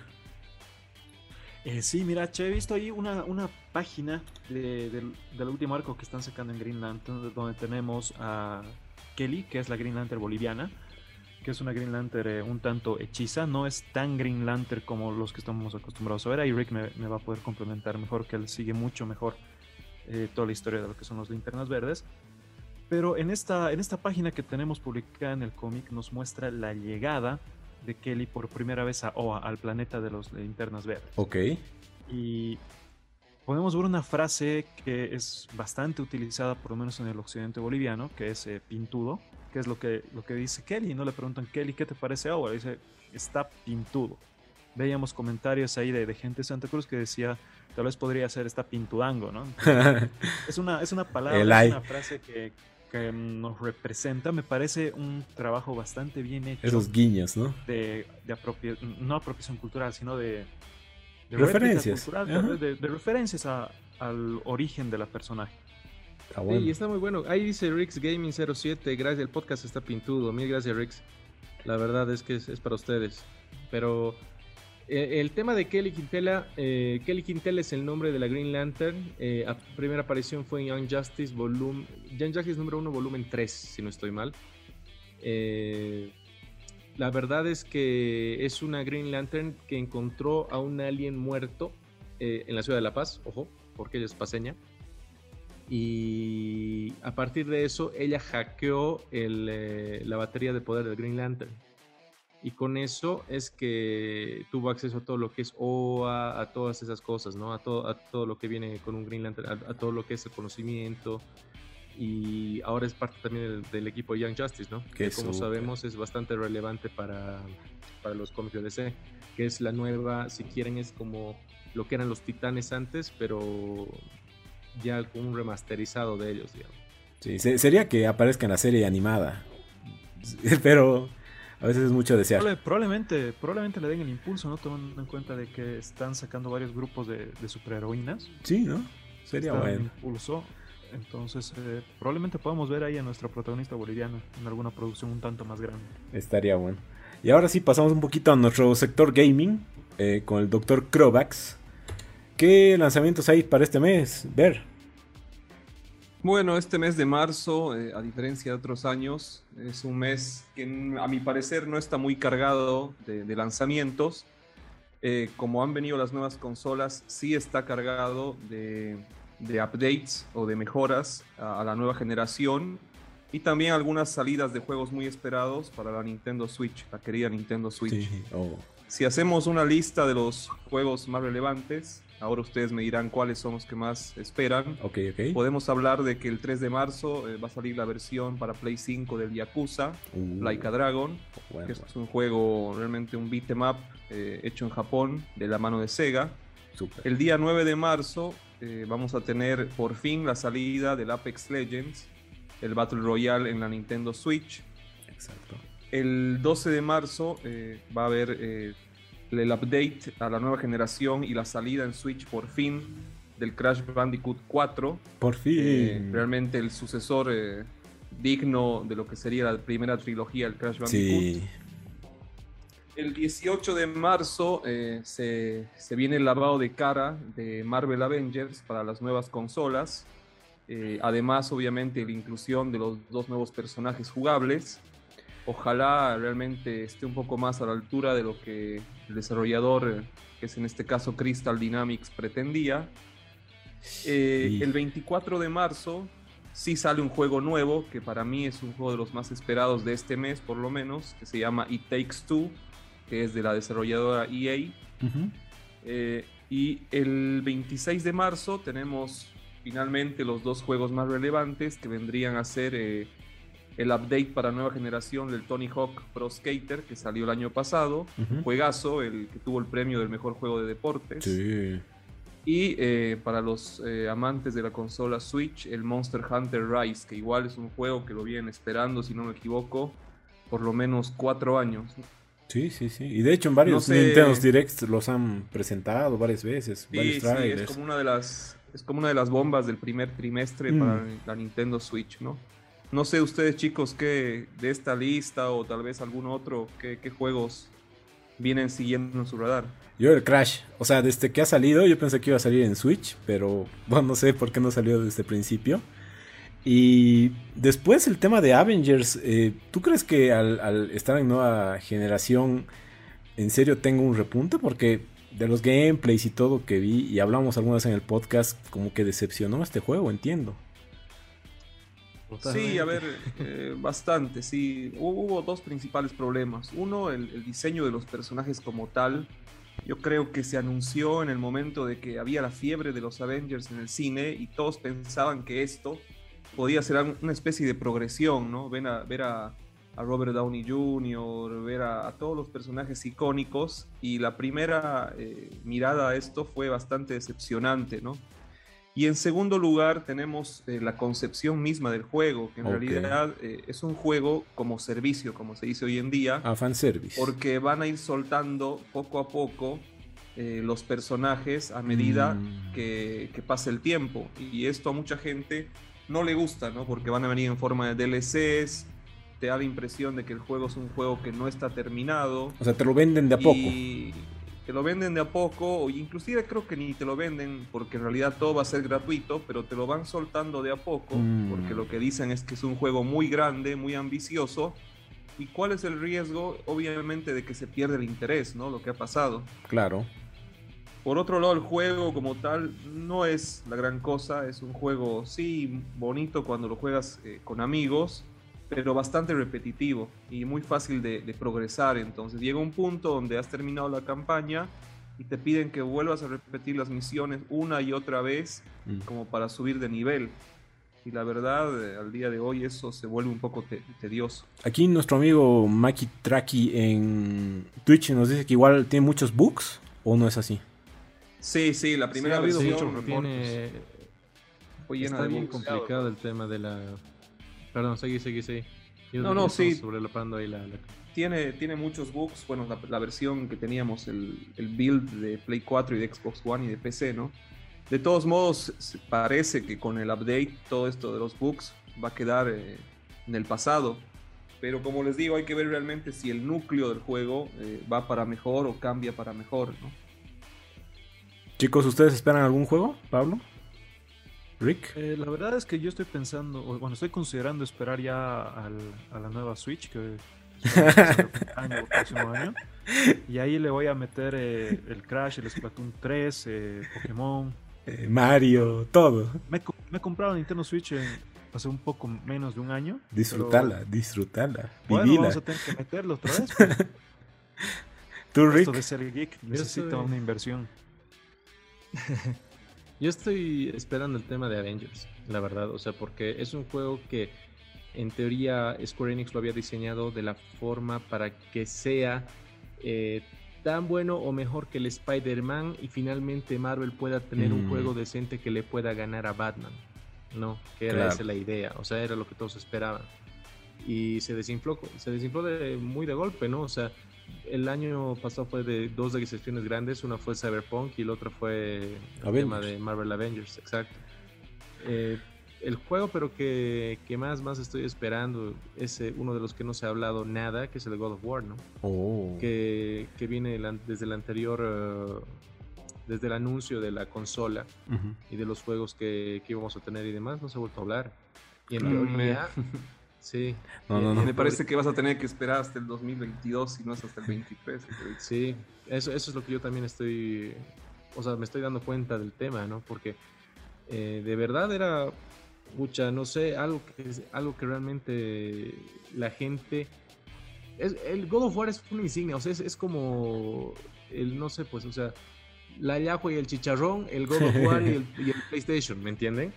Eh, sí, mira, che, he visto ahí una, una página del, último arco que están sacando en Green Lantern, donde tenemos a Kelly, que es la Green Lantern boliviana, que es una Green Lantern eh, un tanto hechiza, no es tan Green Lantern como los que estamos acostumbrados a ver. Ahí Rick me, va a poder complementar mejor, que él sigue mucho mejor eh, toda la historia de lo que son los linternas verdes. Pero en esta, en esta página que tenemos publicada en el cómic nos muestra la llegada de Kelly por primera vez a Oa, al planeta de los linternas verdes. Ok. Y podemos ver una frase que es bastante utilizada, por lo menos en el occidente boliviano, que es eh, pintudo, que es lo que, lo que dice Kelly. No le preguntan, Kelly, ¿qué te parece Oa? Dice, está pintudo. Veíamos comentarios ahí de, de gente de Santa Cruz que decía, tal vez podría ser está pintudango, ¿no? es, una, es una palabra, es una frase que, que nos representa, me parece un trabajo bastante bien hecho. Esos guiños, ¿no? De, de no apropiación cultural, sino de, referencias. de, referencias al origen de la personaje. Está bueno. Sí, está muy bueno. Ahí dice Rix Gaming 07, gracias, el podcast está pintudo. Mil gracias, Rix. La verdad es que es para ustedes. Pero eh, el tema de Kelly Quintela, eh, Kelly Quintela es el nombre de la Green Lantern. Eh, primera aparición fue en Young Justice, volumen, Young Justice número 1, volumen 3, si no estoy mal. la verdad es que es una Green Lantern que encontró a un alien muerto en la ciudad de La Paz, ojo, porque ella es paseña. Y a partir de eso, ella hackeó la batería de poder del Green Lantern y con eso es que tuvo acceso a todo lo que es OA, a todas esas cosas, ¿no? A todo, a todo lo que viene con un Green Lantern, a, todo lo que es el conocimiento. Y ahora es parte también del, equipo Young Justice, ¿no? Que como sabemos es bastante relevante para, para los cómics de DC. Que es la nueva, si quieren, es como lo que eran los titanes antes, pero ya con un remasterizado de ellos, digamos. Sí, sería que aparezca en la serie animada. Pero a veces es mucho desear. probablemente, probablemente le den el impulso, ¿no? Tomando en cuenta de que están sacando varios grupos de, de superheroínas. Sí, ¿no? Sería bueno. impulso. Entonces, eh, probablemente podamos ver ahí a nuestra protagonista boliviana en alguna producción un tanto más grande. Estaría bueno. Y ahora sí, pasamos un poquito a nuestro sector gaming eh, con el Dr. Crovax. ¿Qué lanzamientos hay para este mes? Ver. Bueno, este mes de marzo, eh, a diferencia de otros años, es un mes que a mi parecer no está muy cargado de, lanzamientos. Eh, como han venido las nuevas consolas, sí está cargado de, updates o de mejoras a, la nueva generación y también algunas salidas de juegos muy esperados para la Nintendo Switch, la querida Nintendo Switch. Oh. Si hacemos una lista de los juegos más relevantes, Ahora ustedes me dirán cuáles son los que más esperan. Okay, okay. Podemos hablar de que el 3 de marzo eh, va a salir la versión para Play 5 del Yakuza, uh, Laika Dragon, que es un juego realmente un beat em up eh, hecho en Japón de la mano de Sega. El día 9 de marzo eh, vamos a tener por fin la salida del Apex Legends, el Battle Royale en la Nintendo Switch. Exacto. El 12 de marzo va a haber el update a la nueva generación y la salida en Switch por fin del Crash Bandicoot 4. Por fin. Eh, realmente el sucesor eh, digno de lo que sería la primera trilogía del Crash Bandicoot. El 18 de marzo eh, se, se, viene el lavado de cara de Marvel Avengers para las nuevas consolas. Eh, además, obviamente, la inclusión de los dos nuevos personajes jugables. Ojalá realmente esté un poco más a la altura de lo que el desarrollador, que es en este caso Crystal Dynamics, pretendía. Eh, el 24 de marzo sí sale un juego nuevo, que para mí es un juego de los más esperados de este mes, por lo menos, que se llama It Takes Two que es de la desarrolladora EA. Eh, y el 26 de marzo tenemos finalmente los dos juegos más relevantes que vendrían a ser eh, el update para nueva generación del Tony Hawk Pro Skater que salió el año pasado, un juegazo, el que tuvo el premio del mejor juego de deportes. Y eh, para los amantes de la consola Switch, el Monster Hunter Rise, que igual es un juego que lo vienen esperando, si no me equivoco, por lo menos cuatro años. Sí, sí, sí. Y de hecho en varios Nintendo Directs los han presentado varias veces. Sí, sí, es como una de las es como una de las bombas del primer trimestre para mm. la Nintendo Switch, ¿no? No sé ustedes chicos qué de esta lista o tal vez algún otro, qué, qué juegos vienen siguiendo en su radar. Yo el Crash, o sea, desde que ha salido yo pensé que iba a salir en Switch, pero bueno, no sé por qué no salió desde el principio. Y después el tema de Avengers, eh, ¿tú crees que al, estar en nueva generación en serio tengo un repunte? Porque de los gameplays y todo que vi y hablamos algunas en el podcast, como que decepcionó este juego, entiendo. Sí, a ver, eh, bastante, sí. Hubo dos principales problemas. Uno, el, diseño de los personajes como tal. Yo creo que se anunció en el momento de que había la fiebre de los Avengers en el cine y todos pensaban que esto podía ser una especie de progresión, ¿no? Ven a, ver a, Robert Downey Jr., ver a, todos los personajes icónicos y la primera eh, mirada a esto fue bastante decepcionante, ¿no? Y en segundo lugar tenemos eh, la concepción misma del juego, que en realidad eh, es un juego como servicio, como se dice hoy en día. A fanservice. Porque van a ir soltando poco a poco los personajes a medida mm. que, que pase el tiempo. Y esto a mucha gente no le gusta, ¿no? Porque van a venir en forma de DLCs, te da la impresión de que el juego es un juego que no está terminado. O sea, te lo venden de a poco. Te lo venden de a poco, o inclusive creo que ni te lo venden porque en realidad todo va a ser gratuito, pero te lo van soltando de a poco, mm. porque lo que dicen es que es un juego muy grande, muy ambicioso. ¿Y cuál es el riesgo? Obviamente de que se pierda el interés, ¿no? Lo que ha pasado. Claro. Por otro lado, el juego como tal no es la gran cosa, es un juego, sí, bonito cuando lo juegas eh, con amigos, pero bastante repetitivo y muy fácil de, progresar. Entonces llega un punto donde has terminado la campaña y te piden que vuelvas a repetir las misiones una y otra vez mm. como para subir de nivel. Y la verdad, eh, al día de hoy eso se vuelve un poco tedioso. Aquí nuestro amigo Maki Traki en Twitch nos dice que igual tiene muchos bugs, ¿o no es así? Sí, sí, la primera vez tiene... Fue llena Está bien complicado el tema de la... Perdón, seguí, seguí, seguí. no, no, sí. ahí la, Tiene, tiene muchos bugs. Bueno, la, versión que teníamos, el, el, build de Play 4 y de Xbox One y de PC, ¿no? De todos modos, parece que con el update todo esto de los bugs va a quedar eh, en el pasado. Pero como les digo, hay que ver realmente si el núcleo del juego eh, va para mejor o cambia para mejor, ¿no? Chicos, ¿ustedes esperan algún juego, Pablo? Rick. Eh, la verdad es que yo estoy pensando, bueno, estoy considerando esperar ya a la nueva Switch, que año, próximo año. Y ahí le voy a meter eh, el Crash, el Splatoon 3, eh, Pokémon. Mario, todo. Me, he comprado Nintendo Switch hace un poco menos de un año. Disfrutala, disfrutala. Bueno, vamos a tener que meterlo otra vez. ¿Tú, Rick? Esto de ser geek necesita una inversión. Yo estoy esperando el tema de Avengers, la verdad, o sea, porque es un juego que en teoría Square Enix lo había diseñado de la forma para que sea eh, tan bueno o mejor que el Spider-Man y finalmente Marvel pueda tener un juego mm. decente que le pueda ganar a Batman, ¿no? Que era esa la idea, o sea, era lo que todos esperaban. Y se desinfló, se desinfló de, muy de golpe, ¿no? O sea, el año pasado fue de dos excepciones grandes, una fue Cyberpunk y la otra fue el tema de Marvel Avengers, exacto. Eh, el juego, pero que, que, más, más estoy esperando es uno de los que no se ha hablado nada, que es el God of War, ¿no? Oh. Que, que, viene desde el anterior, uh, desde el anuncio de la consola y de los juegos que, que, íbamos a tener y demás, no se ha vuelto a hablar. Y en teoría, sí. No, no, no. Me parece que vas a tener que esperar hasta el 2022 y no es hasta el 23. Sí, eso, eso es lo que yo también estoy, o sea, me estoy dando cuenta del tema, ¿no? Porque eh, de verdad era pucha, no sé, algo que, algo que realmente la gente... Es, el God of War es una insignia, o sea, es, como el, no sé, pues, o sea, la Yahoo y el chicharrón, el God of War y, el, PlayStation, ¿me entienden?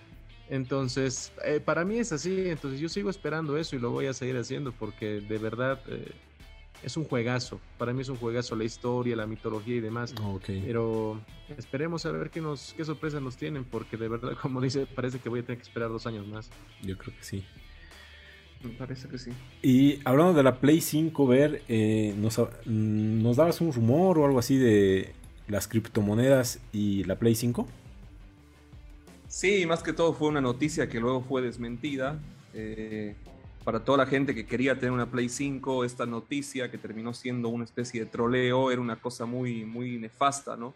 Entonces, eh, para mí es así, entonces yo sigo esperando eso y lo voy a seguir haciendo porque de verdad... Eh, es un juegazo. Para mí es un juegazo la historia, la mitología y demás. Pero esperemos a ver qué, nos, qué sorpresas nos tienen, porque de verdad, como dice, parece que voy a tener que esperar dos años más. Yo creo que sí. Me parece que sí. Y hablando de la Play 5, ver, eh, nos, mm, nos dabas un rumor o algo así de las criptomonedas y la Play 5. Sí, más que todo fue una noticia que luego fue desmentida. Eh, para toda la gente que quería tener una Play 5, esta noticia que terminó siendo una especie de troleo era una cosa muy, muy nefasta, ¿no?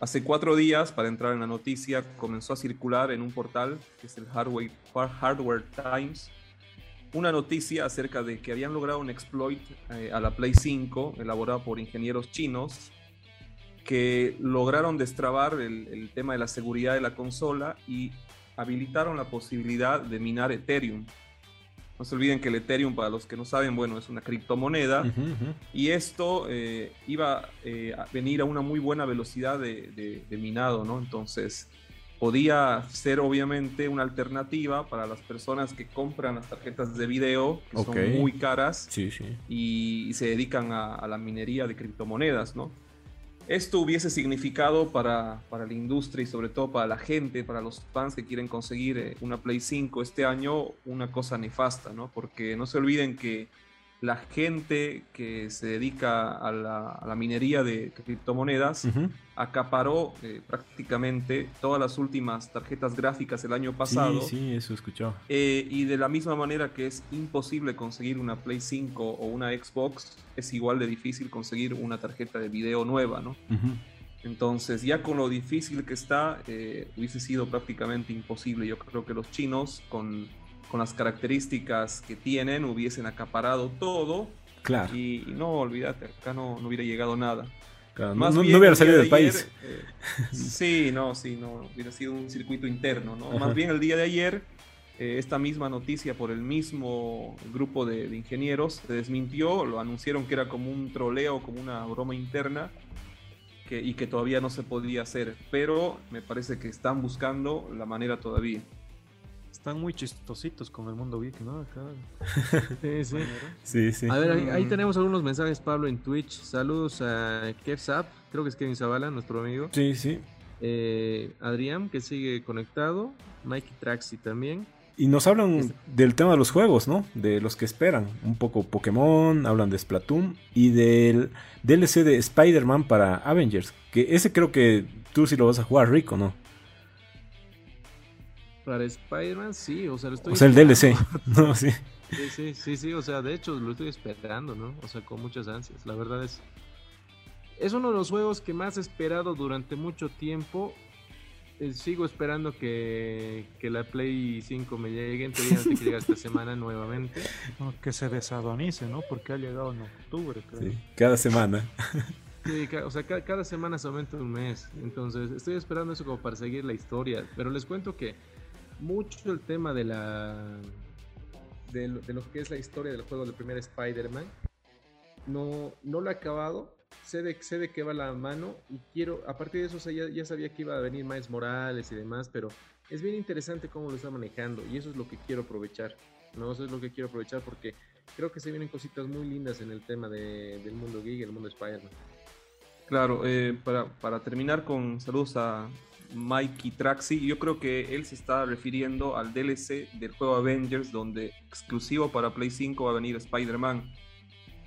Hace cuatro días, para entrar en la noticia, comenzó a circular en un portal, que es el Hardware, Times, una noticia acerca de que habían logrado un exploit eh, a la Play 5, elaborado por ingenieros chinos, que lograron destrabar el, el tema de la seguridad de la consola y habilitaron la posibilidad de minar Ethereum. No se olviden que el Ethereum, para los que no saben, bueno, es una criptomoneda y esto eh, iba eh, a venir a una muy buena velocidad de, minado, ¿no? Entonces, podía ser obviamente una alternativa para las personas que compran las tarjetas de video, que son muy caras Y, se dedican a la minería de criptomonedas, ¿no? Esto hubiese significado para, para, la industria y sobre todo para la gente, para los fans que quieren conseguir eh, una Play 5 este año, una cosa nefasta, ¿no? Porque no se olviden que la gente que se dedica a la, minería de criptomonedas acaparó eh, prácticamente todas las últimas tarjetas gráficas el año pasado. Sí, sí, eso escuchó. Eh, y de la misma manera que es imposible conseguir una Play 5 o una Xbox, es igual de difícil conseguir una tarjeta de video nueva, ¿no? Entonces, ya con lo difícil que está, eh, hubiese sido prácticamente imposible. Yo creo que los chinos, con con las características que tienen, hubiesen acaparado todo. Claro. Y, no, olvídate, acá no, no, hubiera llegado nada. Más no, hubiera salido del país. Eh, sí, no, sí, no, hubiera sido un circuito interno, ¿no? Más bien el día de ayer, eh, esta misma noticia por el mismo grupo de, ingenieros se desmintió, lo anunciaron que era como un troleo, como una broma interna. Que, y que todavía no se podía hacer, pero me parece que están buscando la manera todavía. Están muy chistositos con el mundo geek, ¿no? Sí, sí. sí, sí. A ver, ahí, tenemos algunos mensajes, Pablo, en Twitch. Saludos a KevZap, creo que es Kevin Zavala, nuestro amigo. Sí, sí. Eh, Adrián, que sigue conectado. Mikey Traxi también. Y nos hablan del tema de los juegos, ¿no? De los que esperan. Un poco Pokémon, hablan de Splatoon y del DLC de Spider-Man para Avengers. Que ese creo que tú sí lo vas a jugar rico, ¿no? Para Spider-Man, sí, o sea, lo estoy. O sea, el DLC. no, sí. Sí, sí, sí, sí, o sea, de hecho lo estoy esperando, ¿no? O sea, con muchas ansias. La verdad es. Es uno de los juegos que más he esperado durante mucho tiempo. Eh, sigo esperando que, que, la Play 5 me llegue. En teoría, que llegue esta semana nuevamente. que se desadonice, ¿no? Porque ha llegado en octubre, creo. Sí, cada semana. Sí, o sea, cada, cada semana se aumenta un mes. Entonces, estoy esperando eso como para seguir la historia. Pero les cuento que mucho el tema de la de lo, que es la historia del juego del primer Spider-Man. No, no lo he acabado. Sé de, sé de qué va la mano y quiero, a partir de eso ya, sabía que iba a venir Miles Morales y demás, pero es bien interesante cómo lo está manejando y eso es lo que quiero aprovechar. ¿no? Eso es lo que quiero aprovechar porque creo que se vienen cositas muy lindas en el tema del mundo geek el mundo Spider-Man. Claro, eh, para, para, terminar con saludos a Mikey Traxi. Yo creo que él se está refiriendo al DLC del juego Avengers, donde exclusivo para Play 5 va a venir Spider-Man.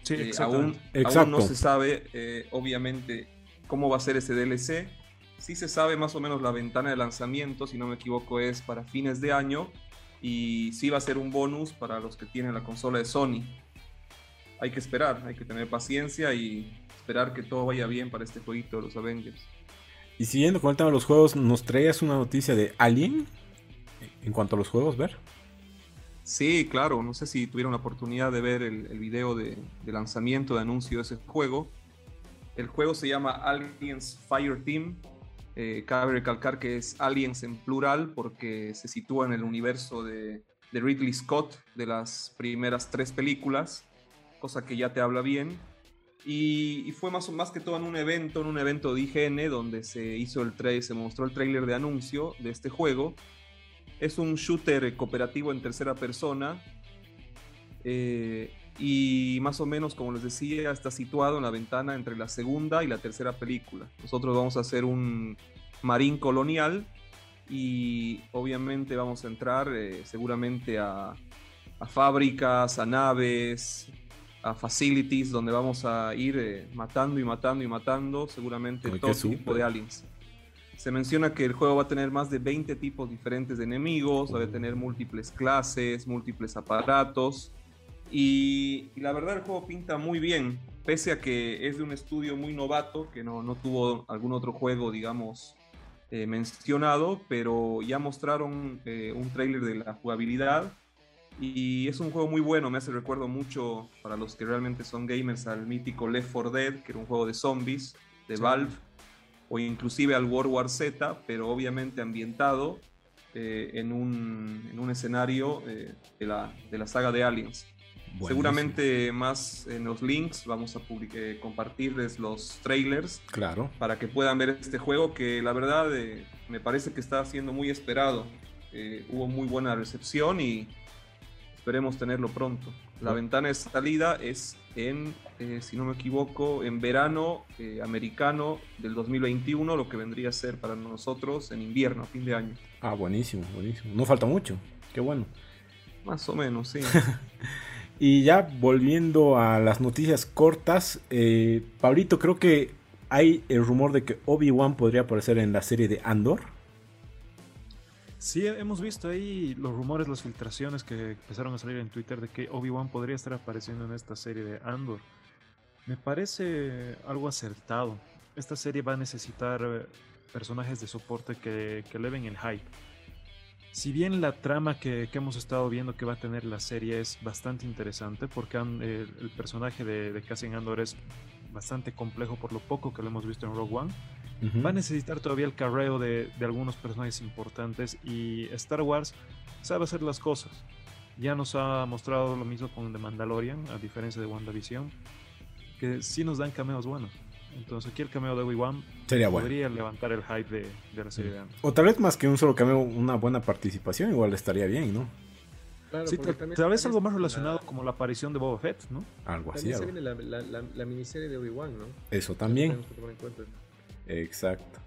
Sí, eh, aún, no se sabe, eh, obviamente, cómo va a ser ese DLC. sí se sabe más o menos la ventana de lanzamiento, si no me equivoco es para fines de año y sí va a ser un bonus para los que tienen la consola de Sony. Hay que esperar, hay que tener paciencia y esperar que todo vaya bien para este jueguito de los Avengers. Y siguiendo con el tema de los juegos, ¿nos traías una noticia de Alien? En cuanto a los juegos, ver. Sí, claro, no sé si tuvieron la oportunidad de ver el, video de, lanzamiento, de anuncio de ese juego. El juego se llama Aliens Fire Team. Eh, cabe recalcar que es Aliens en plural porque se sitúa en el universo de, Ridley Scott de las primeras tres películas, cosa que ya te habla bien. Y, fue más, más que todo en un evento, en un evento de IGN, donde se hizo el trailer, se mostró el tráiler de anuncio de este juego es un shooter cooperativo en tercera persona. Eh, y más o menos, como les decía, está situado en la ventana entre la segunda y la tercera película. Nosotros vamos a hacer un marín colonial y obviamente vamos a entrar eh, seguramente a, fábricas, a naves, a facilities donde vamos a ir eh, matando y matando y matando seguramente todo tipo de aliens. Se menciona que el juego va a tener más de 20 tipos diferentes de enemigos, va a tener múltiples clases, múltiples aparatos. Y, la verdad el juego pinta muy bien, pese a que es de un estudio muy novato, que no, tuvo algún otro juego, digamos, eh, mencionado, pero ya mostraron eh, un trailer de la jugabilidad. Y es un juego muy bueno, me hace recuerdo mucho para los que realmente son gamers al mítico Left 4 Dead, que era un juego de zombies de Valve o inclusive al World War Z, pero obviamente ambientado eh, en, un, en, un, escenario eh, de, la, de, la, saga de Aliens. Seguramente más en los links vamos a eh, compartirles los trailers claro. para que puedan ver este juego que la verdad me parece que está siendo muy esperado. hubo muy buena recepción y esperemos tenerlo pronto. La ventana de salida es en, eh, si no me equivoco, en verano eh, americano del 2021, lo que vendría a ser para nosotros en invierno, a fin de año. Ah, buenísimo, buenísimo. No falta mucho, qué bueno. Más o menos, sí. y ya volviendo a las noticias cortas, eh, Pablito, creo que hay el rumor de que Obi-Wan podría aparecer en la serie de Andor. Sí, hemos visto ahí los rumores, las filtraciones que empezaron a salir en Twitter de que Obi-Wan podría estar apareciendo en esta serie de Andor. Me parece algo acertado. Esta serie va a necesitar eh, personajes de soporte que, que eleven el hype. Si bien la trama que, hemos estado viendo que va a tener la serie es bastante interesante, porque el personaje de, de Cassian Andor es bastante complejo por lo poco que lo hemos visto en Rogue One, Va a necesitar todavía el carreo de, algunos personajes importantes y Star Wars sabe hacer las cosas. Ya nos ha mostrado lo mismo con The Mandalorian, a diferencia de WandaVision, que sí nos dan cameos buenos. Entonces aquí el cameo de Obi-Wan podría levantar el hype de, la serie de O tal vez más que un solo cameo, una buena participación igual estaría bien, ¿no? sí, tal, vez algo más relacionado como la aparición de Boba Fett, ¿no? Algo así. También se viene la, miniserie de Obi-Wan, ¿no? Eso también. Exacto.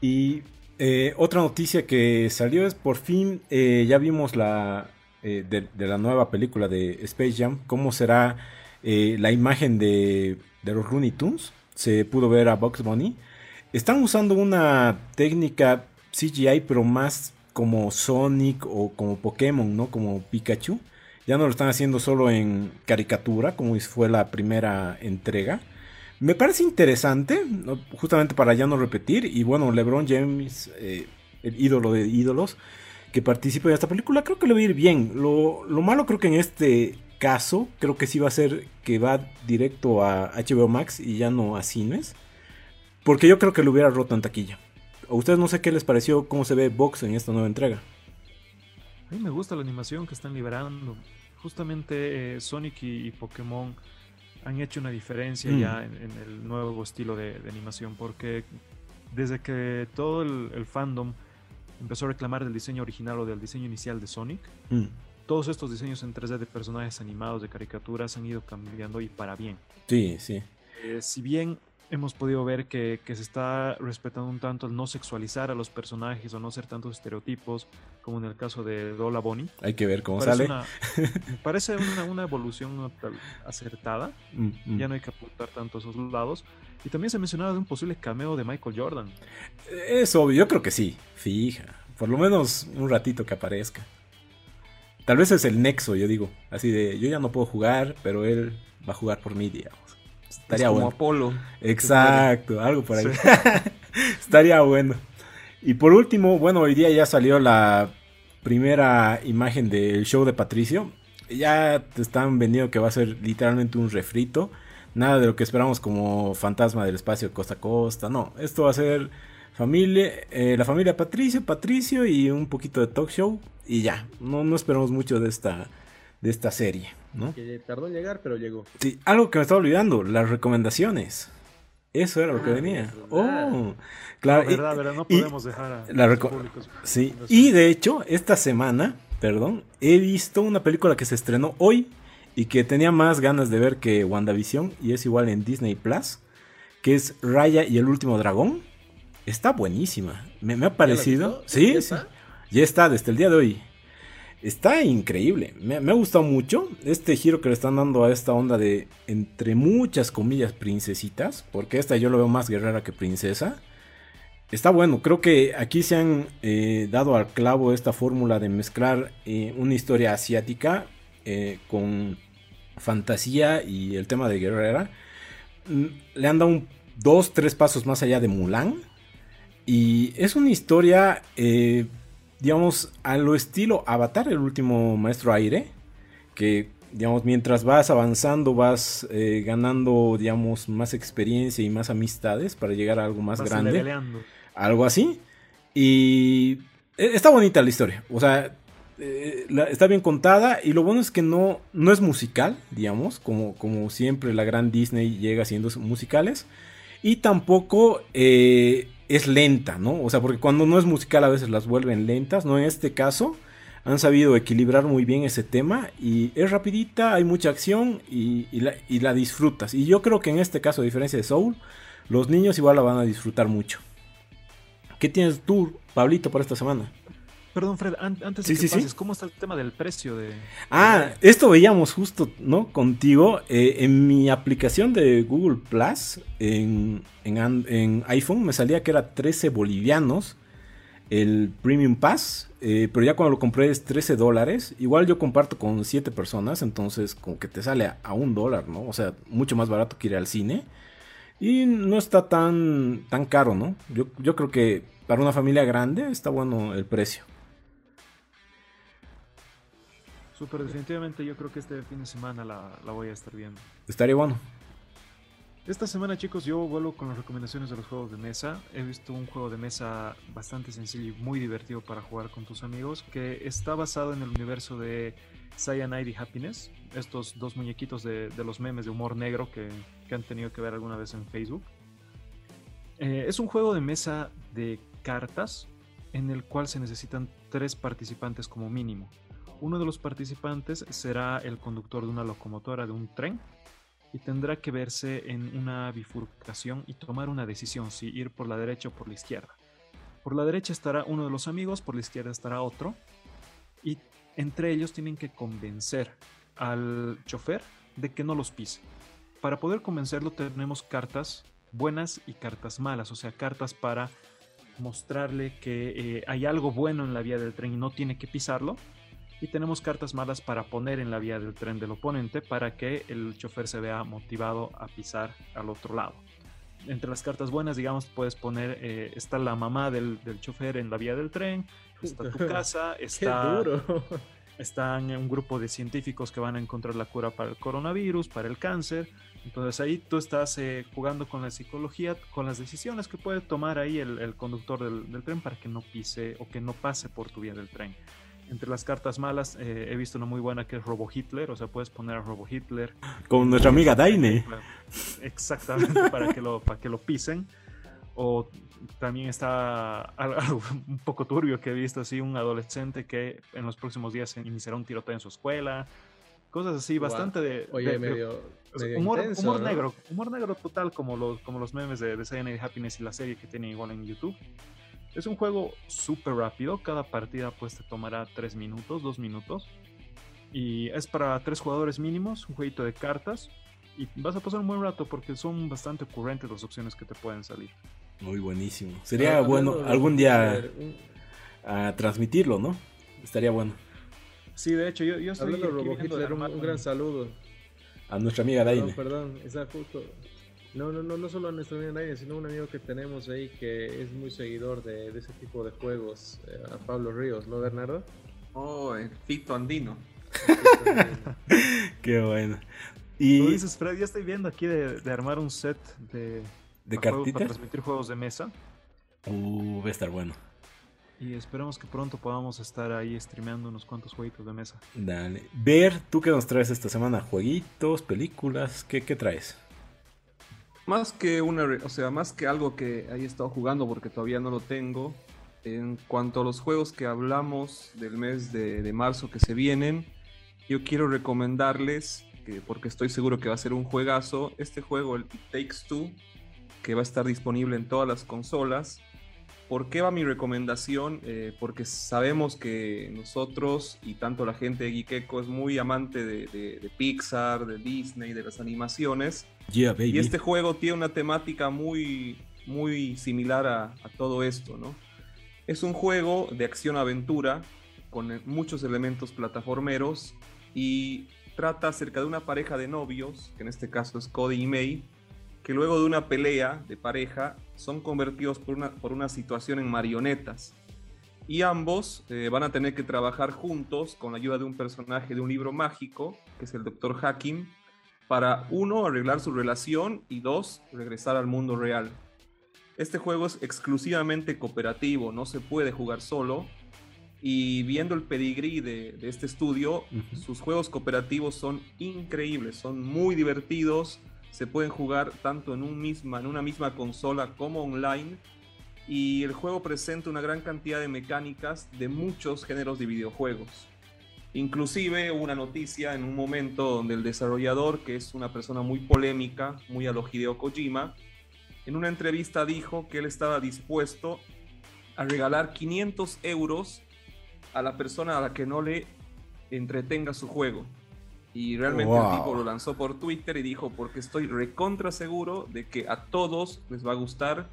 Y eh, otra noticia que salió es por fin, eh, ya vimos la eh, de, la nueva película de Space Jam, cómo será la imagen de, los Looney Tunes. Se pudo ver a Bugs Bunny. Están usando una técnica CGI, pero más como Sonic o como Pokémon, ¿no? Como Pikachu. Ya no lo están haciendo solo en caricatura, como fue la primera entrega. Me parece interesante, justamente para ya no repetir. Y bueno, LeBron James, eh, el ídolo de ídolos, que participa en esta película, creo que le va a ir bien. Lo, malo creo que en este caso, creo que sí va a ser que va directo a HBO Max y ya no a cines. Porque yo creo que lo hubiera roto en taquilla. A ustedes no sé qué les pareció, cómo se ve Box en esta nueva entrega. A mí me gusta la animación que están liberando. Justamente eh, Sonic y Pokémon han hecho una diferencia mm. ya en, el nuevo estilo de, animación, porque desde que todo el, fandom empezó a reclamar del diseño original o del diseño inicial de Sonic, mm. todos estos diseños en 3D de personajes animados, de caricaturas, han ido cambiando y para bien. Sí, sí. Eh, si bien hemos podido ver que, que, se está respetando un tanto el no sexualizar a los personajes o no ser tantos estereotipos, como en el caso de Dola Bonnie. Hay que ver cómo sale. me parece una, una evolución acertada. Mm, mm. Ya no hay que apuntar tanto a esos lados. Y también se mencionaba de un posible cameo de Michael Jordan. Es obvio, yo creo que sí. Fija. Por lo menos un ratito que aparezca. Tal vez es el nexo, yo digo. Así de, yo ya no puedo jugar, pero él va a jugar por mí, digamos. Estaría como Apolo. Exacto, algo por ahí. Estaría bueno. Y por último, bueno, hoy día ya salió la primera imagen del show de Patricio. Ya te están vendiendo que va a ser literalmente un refrito. Nada de lo que esperamos como fantasma del espacio costa a costa. No, esto va a ser familia, eh, la familia Patricio, Patricio y un poquito de talk show. Y ya, no, no esperamos mucho de esta, de esta serie. ¿no? Que tardó en llegar, pero llegó. Sí, algo que me estaba olvidando, las recomendaciones. Eso era lo que ah, venía. Oh, claro. verdad, no podemos dejar a la Sí, y de hecho, esta semana, perdón, he visto una película que se estrenó hoy y que tenía más ganas de ver que WandaVision y es igual en Disney Plus, que es Raya y el último dragón. Está buenísima. Me, ha parecido. Sí, sí. Ya está desde el día de hoy. Está increíble. Me, ha gustado mucho este giro que le están dando a esta onda de, entre muchas comillas, princesitas. Porque esta yo lo veo más guerrera que princesa. Está bueno, creo que aquí se han eh, dado al clavo esta fórmula de mezclar eh, una historia asiática eh, con fantasía y el tema de guerrera. Mm, le han dado un, dos, tres pasos más allá de Mulan. Y es una historia digamos, a lo estilo Avatar, el último maestro aire, que, digamos, mientras vas avanzando, vas eh, ganando, digamos, más experiencia y más amistades para llegar a algo más grande. Algo así. Y e, está bonita la historia, o sea, eh, está bien contada y lo bueno es que no, no es musical, digamos, como, como siempre la gran Disney llega haciendo musicales. Y tampoco eh, es lenta, ¿no? O sea, porque cuando no es musical a veces las vuelven lentas, ¿no? En este caso han sabido equilibrar muy bien ese tema y es rapidita, hay mucha acción y, la, y, la, disfrutas. Y yo creo que en este caso, a diferencia de Soul, los niños igual la van a disfrutar mucho. ¿Qué tienes tú, Pablito, para esta semana? Perdón, Fred, antes de que pases, ¿cómo está el tema del precio de...? Ah, esto veíamos justo, ¿no? Contigo. Eh, en mi aplicación de Google Plus, en, en, iPhone, me salía que era 13 bolivianos el Premium Pass, eh, pero ya cuando lo compré es 13 dólares. Igual yo comparto con 7 personas, entonces como que te sale a, un dólar, ¿no? O sea, mucho más barato que ir al cine. Y no está tan, tan caro, ¿no? Yo, yo creo que para una familia grande está bueno el precio. Súper definitivamente yo creo que este fin de semana la, voy a estar viendo. Estaría bueno. Esta semana chicos yo vuelvo con las recomendaciones de los juegos de mesa. He visto un juego de mesa bastante sencillo y muy divertido para jugar con tus amigos que está basado en el universo de Cyanide y Happiness. Estos dos muñequitos de, los memes de humor negro que, han tenido que ver alguna vez en Facebook. Eh, es un juego de mesa de cartas en el cual se necesitan tres participantes como mínimo. Uno de los participantes será el conductor de una locomotora de un tren y tendrá que verse en una bifurcación y tomar una decisión si ir por la derecha o por la izquierda. Por la derecha estará uno de los amigos, por la izquierda estará otro y entre ellos tienen que convencer al chofer de que no los pise. Para poder convencerlo tenemos cartas buenas y cartas malas, o sea, cartas para mostrarle que eh, hay algo bueno en la vía del tren y no tiene que pisarlo y tenemos cartas malas para poner en la vía del tren del oponente para que el chofer se vea motivado a pisar al otro lado. Entre las cartas buenas, digamos, puedes poner, eh, está la mamá del, del, chofer en la vía del tren, está tu casa, está, están un grupo de científicos que van a encontrar la cura para el coronavirus, para el cáncer. Entonces ahí tú estás eh, jugando con la psicología, con las decisiones que puede tomar ahí el, el conductor del, del tren para que no pise o que no pase por tu vía del tren. Entre las cartas malas eh, he visto una muy buena que es Robo Hitler, o sea, puedes poner a Robo Hitler. Con nuestra amiga Daine. Exactamente, para que lo, para que lo pisen. O también está algo un poco turbio que he visto así, un adolescente que en los próximos días iniciará un tiroteo en su escuela. Cosas así, bastante de... Oye, de- de- medio, humor, intenso, humor ¿no? negro, humor negro total como los, como los memes de, de Cyanide Happiness y la serie que tiene igual en YouTube. Es un juego súper rápido, cada partida pues te tomará 3 minutos, 2 minutos. Y es para tres jugadores mínimos, un jueguito de cartas. Y vas a pasar un buen rato porque son bastante ocurrentes las opciones que te pueden salir. Muy buenísimo. Sería Ah, bueno de- algún día a transmitirlo, ¿no? Estaría bueno. Sí, de hecho, yo, yo estoy Hablando de Robo Hitler, un, gran saludo. A nuestra amiga Daine. perdón, está justo. No, no, no, no solo a nuestro amigo Naine, sino un amigo que tenemos ahí que es muy seguidor de, de ese tipo de juegos, eh, a Pablo Ríos, ¿no, Bernardo? Oh, el Fito Andino. Qué bueno. Y dices, Fred, ya estoy viendo aquí de, de armar un set de, de para juegos- para transmitir juegos de mesa. Uh, va a estar bueno. Y esperemos que pronto podamos estar ahí streameando unos cuantos jueguitos de mesa. Dale. Ver, ¿tú qué nos traes esta semana? ¿Jueguitos, películas? ¿Qué, qué traes? Más que una, o sea, más que algo que haya estado jugando porque todavía no lo tengo. En cuanto a los juegos que hablamos del mes de, de marzo que se vienen, yo quiero recomendarles, que, porque estoy seguro que va a ser un juegazo, este juego, el Takes Two, que va a estar disponible en todas las consolas. ¿Por qué va mi recomendación? Eh, porque sabemos que nosotros y tanto la gente de Geekeko es muy amante de, de- de Pixar, de Disney, de las animaciones. Yeah, baby. Y este juego tiene una temática muy, muy similar a, a todo esto, ¿no? Es un juego de acción-aventura con eh, muchos elementos plataformeros y trata acerca de una pareja de novios, que en este caso es Cody y May, que luego de una pelea de pareja son convertidos por una, por una situación en marionetas. Y ambos eh, van a tener que trabajar juntos con la ayuda de un personaje de un libro mágico, que es el Dr. Hakim, para uno, arreglar su relación y dos, regresar al mundo real. Este juego es exclusivamente cooperativo, no se puede jugar solo. Y viendo el pedigrí de, de este estudio, sus juegos cooperativos son increíbles, son muy divertidos, se pueden jugar tanto en, un misma, en una misma consola como online. Y el juego presenta una gran cantidad de mecánicas de muchos géneros de videojuegos. Inclusive hubo una noticia en un momento donde el desarrollador, que es una persona muy polémica, muy a lo Hideo Kojima, en una entrevista dijo que él estaba dispuesto a regalar 500 euros a la persona a la que no le entretenga su juego. Y realmente Wow. el tipo lo lanzó por Twitter y dijo, porque estoy recontra seguro de que a todos les va a gustar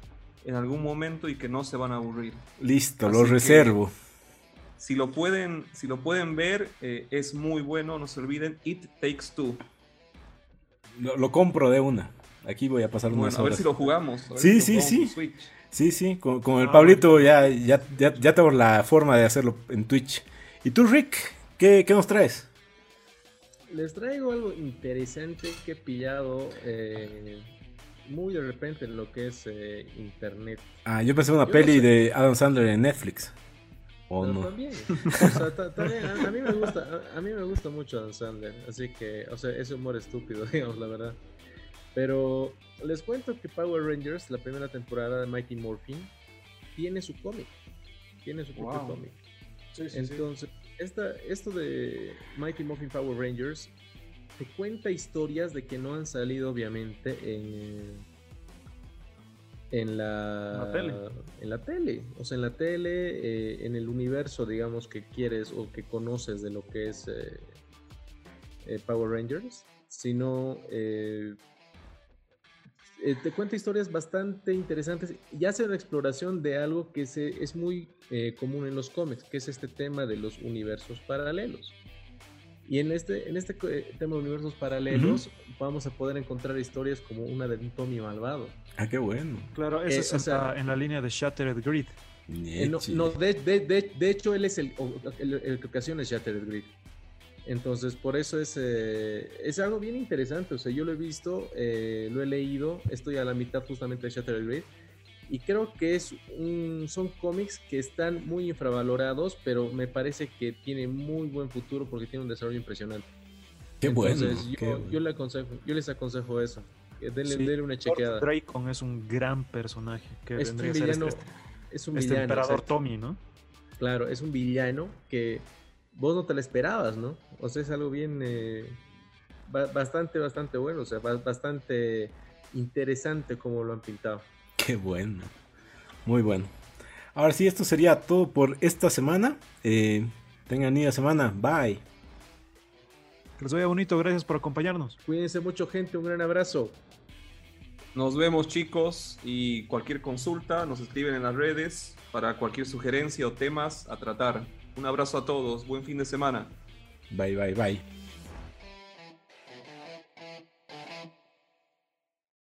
en algún momento y que no se van a aburrir. Listo, Así lo reservo. Si lo pueden, si lo pueden ver, eh, es muy bueno. No se olviden, It Takes Two. Lo, lo compro de una. Aquí voy a pasar unas Bueno, a ver horas. si lo jugamos. a ver Sí, si sí, sí. Switch. Sí, sí, con, con el Ah, Pablito ya, ya, ya, ya tengo la forma de hacerlo en Twitch. ¿Y tú, Rick? ¿Qué, qué nos traes? Les traigo algo interesante que he pillado eh, muy de repente en lo que es eh, internet. Ah, yo pensé en una Yo peli no sé. de Adam Sandler en Netflix. ¿O Pero no? También. O sea, también, a, a mí me gusta, a, a mí me gusta mucho Adam Sandler, así que, o sea, ese humor estúpido, digamos la verdad. Pero les cuento que Power Rangers, la primera temporada de Mighty Morphin, tiene su cómic, tiene su propio Wow. cómic. Entonces, esta, esto de Mighty Morphin Power Rangers te cuenta historias de que no han salido obviamente en en la, La tele. en la tele, o sea, en la tele, eh, en el universo, digamos, que quieres o que conoces de lo que es eh, eh, Power Rangers, sino eh, te cuenta historias bastante interesantes y hace una exploración de algo que se, es muy eh, común en los cómics, que es este tema de los universos paralelos. Y en este, en este eh, tema de universos paralelos vamos a poder encontrar historias como una de un Tommy malvado. Ah, qué bueno. Claro, eso Eh, es o en, sea- la, en la línea de Shattered Grid. Eh, no, de, de- de- de hecho él es el, o- el, el que ocasiona Shattered Grid. Entonces, por eso es, eh, es algo bien interesante. O sea, yo lo he visto, eh, lo he leído, estoy a la mitad justamente de Shattered Grid. Y creo que es un, son cómics que están muy infravalorados, pero me parece que tiene muy buen futuro porque tiene un desarrollo impresionante. Qué bueno. Entonces, yo, qué bueno. yo le aconsejo, yo les aconsejo eso. Denle, Sí, denle una chequeada. Dracon es un gran personaje que Es un vendría a ser villano, este, es un este villano. emperador exacto. Tommy, ¿no? Claro, es un villano que vos no te la esperabas, ¿no? O sea, es algo bien, eh, bastante, bastante bueno, o sea, bastante interesante como lo han pintado. Qué bueno, muy bueno. Ahora sí, esto sería todo por esta semana. Eh, tengan linda semana, bye. Que les vaya bonito, gracias por acompañarnos. Cuídense mucho, gente, un gran abrazo. Nos vemos, chicos, y cualquier consulta nos escriben en las redes para cualquier sugerencia o temas a tratar. Un abrazo a todos, buen fin de semana. Bye, bye, bye.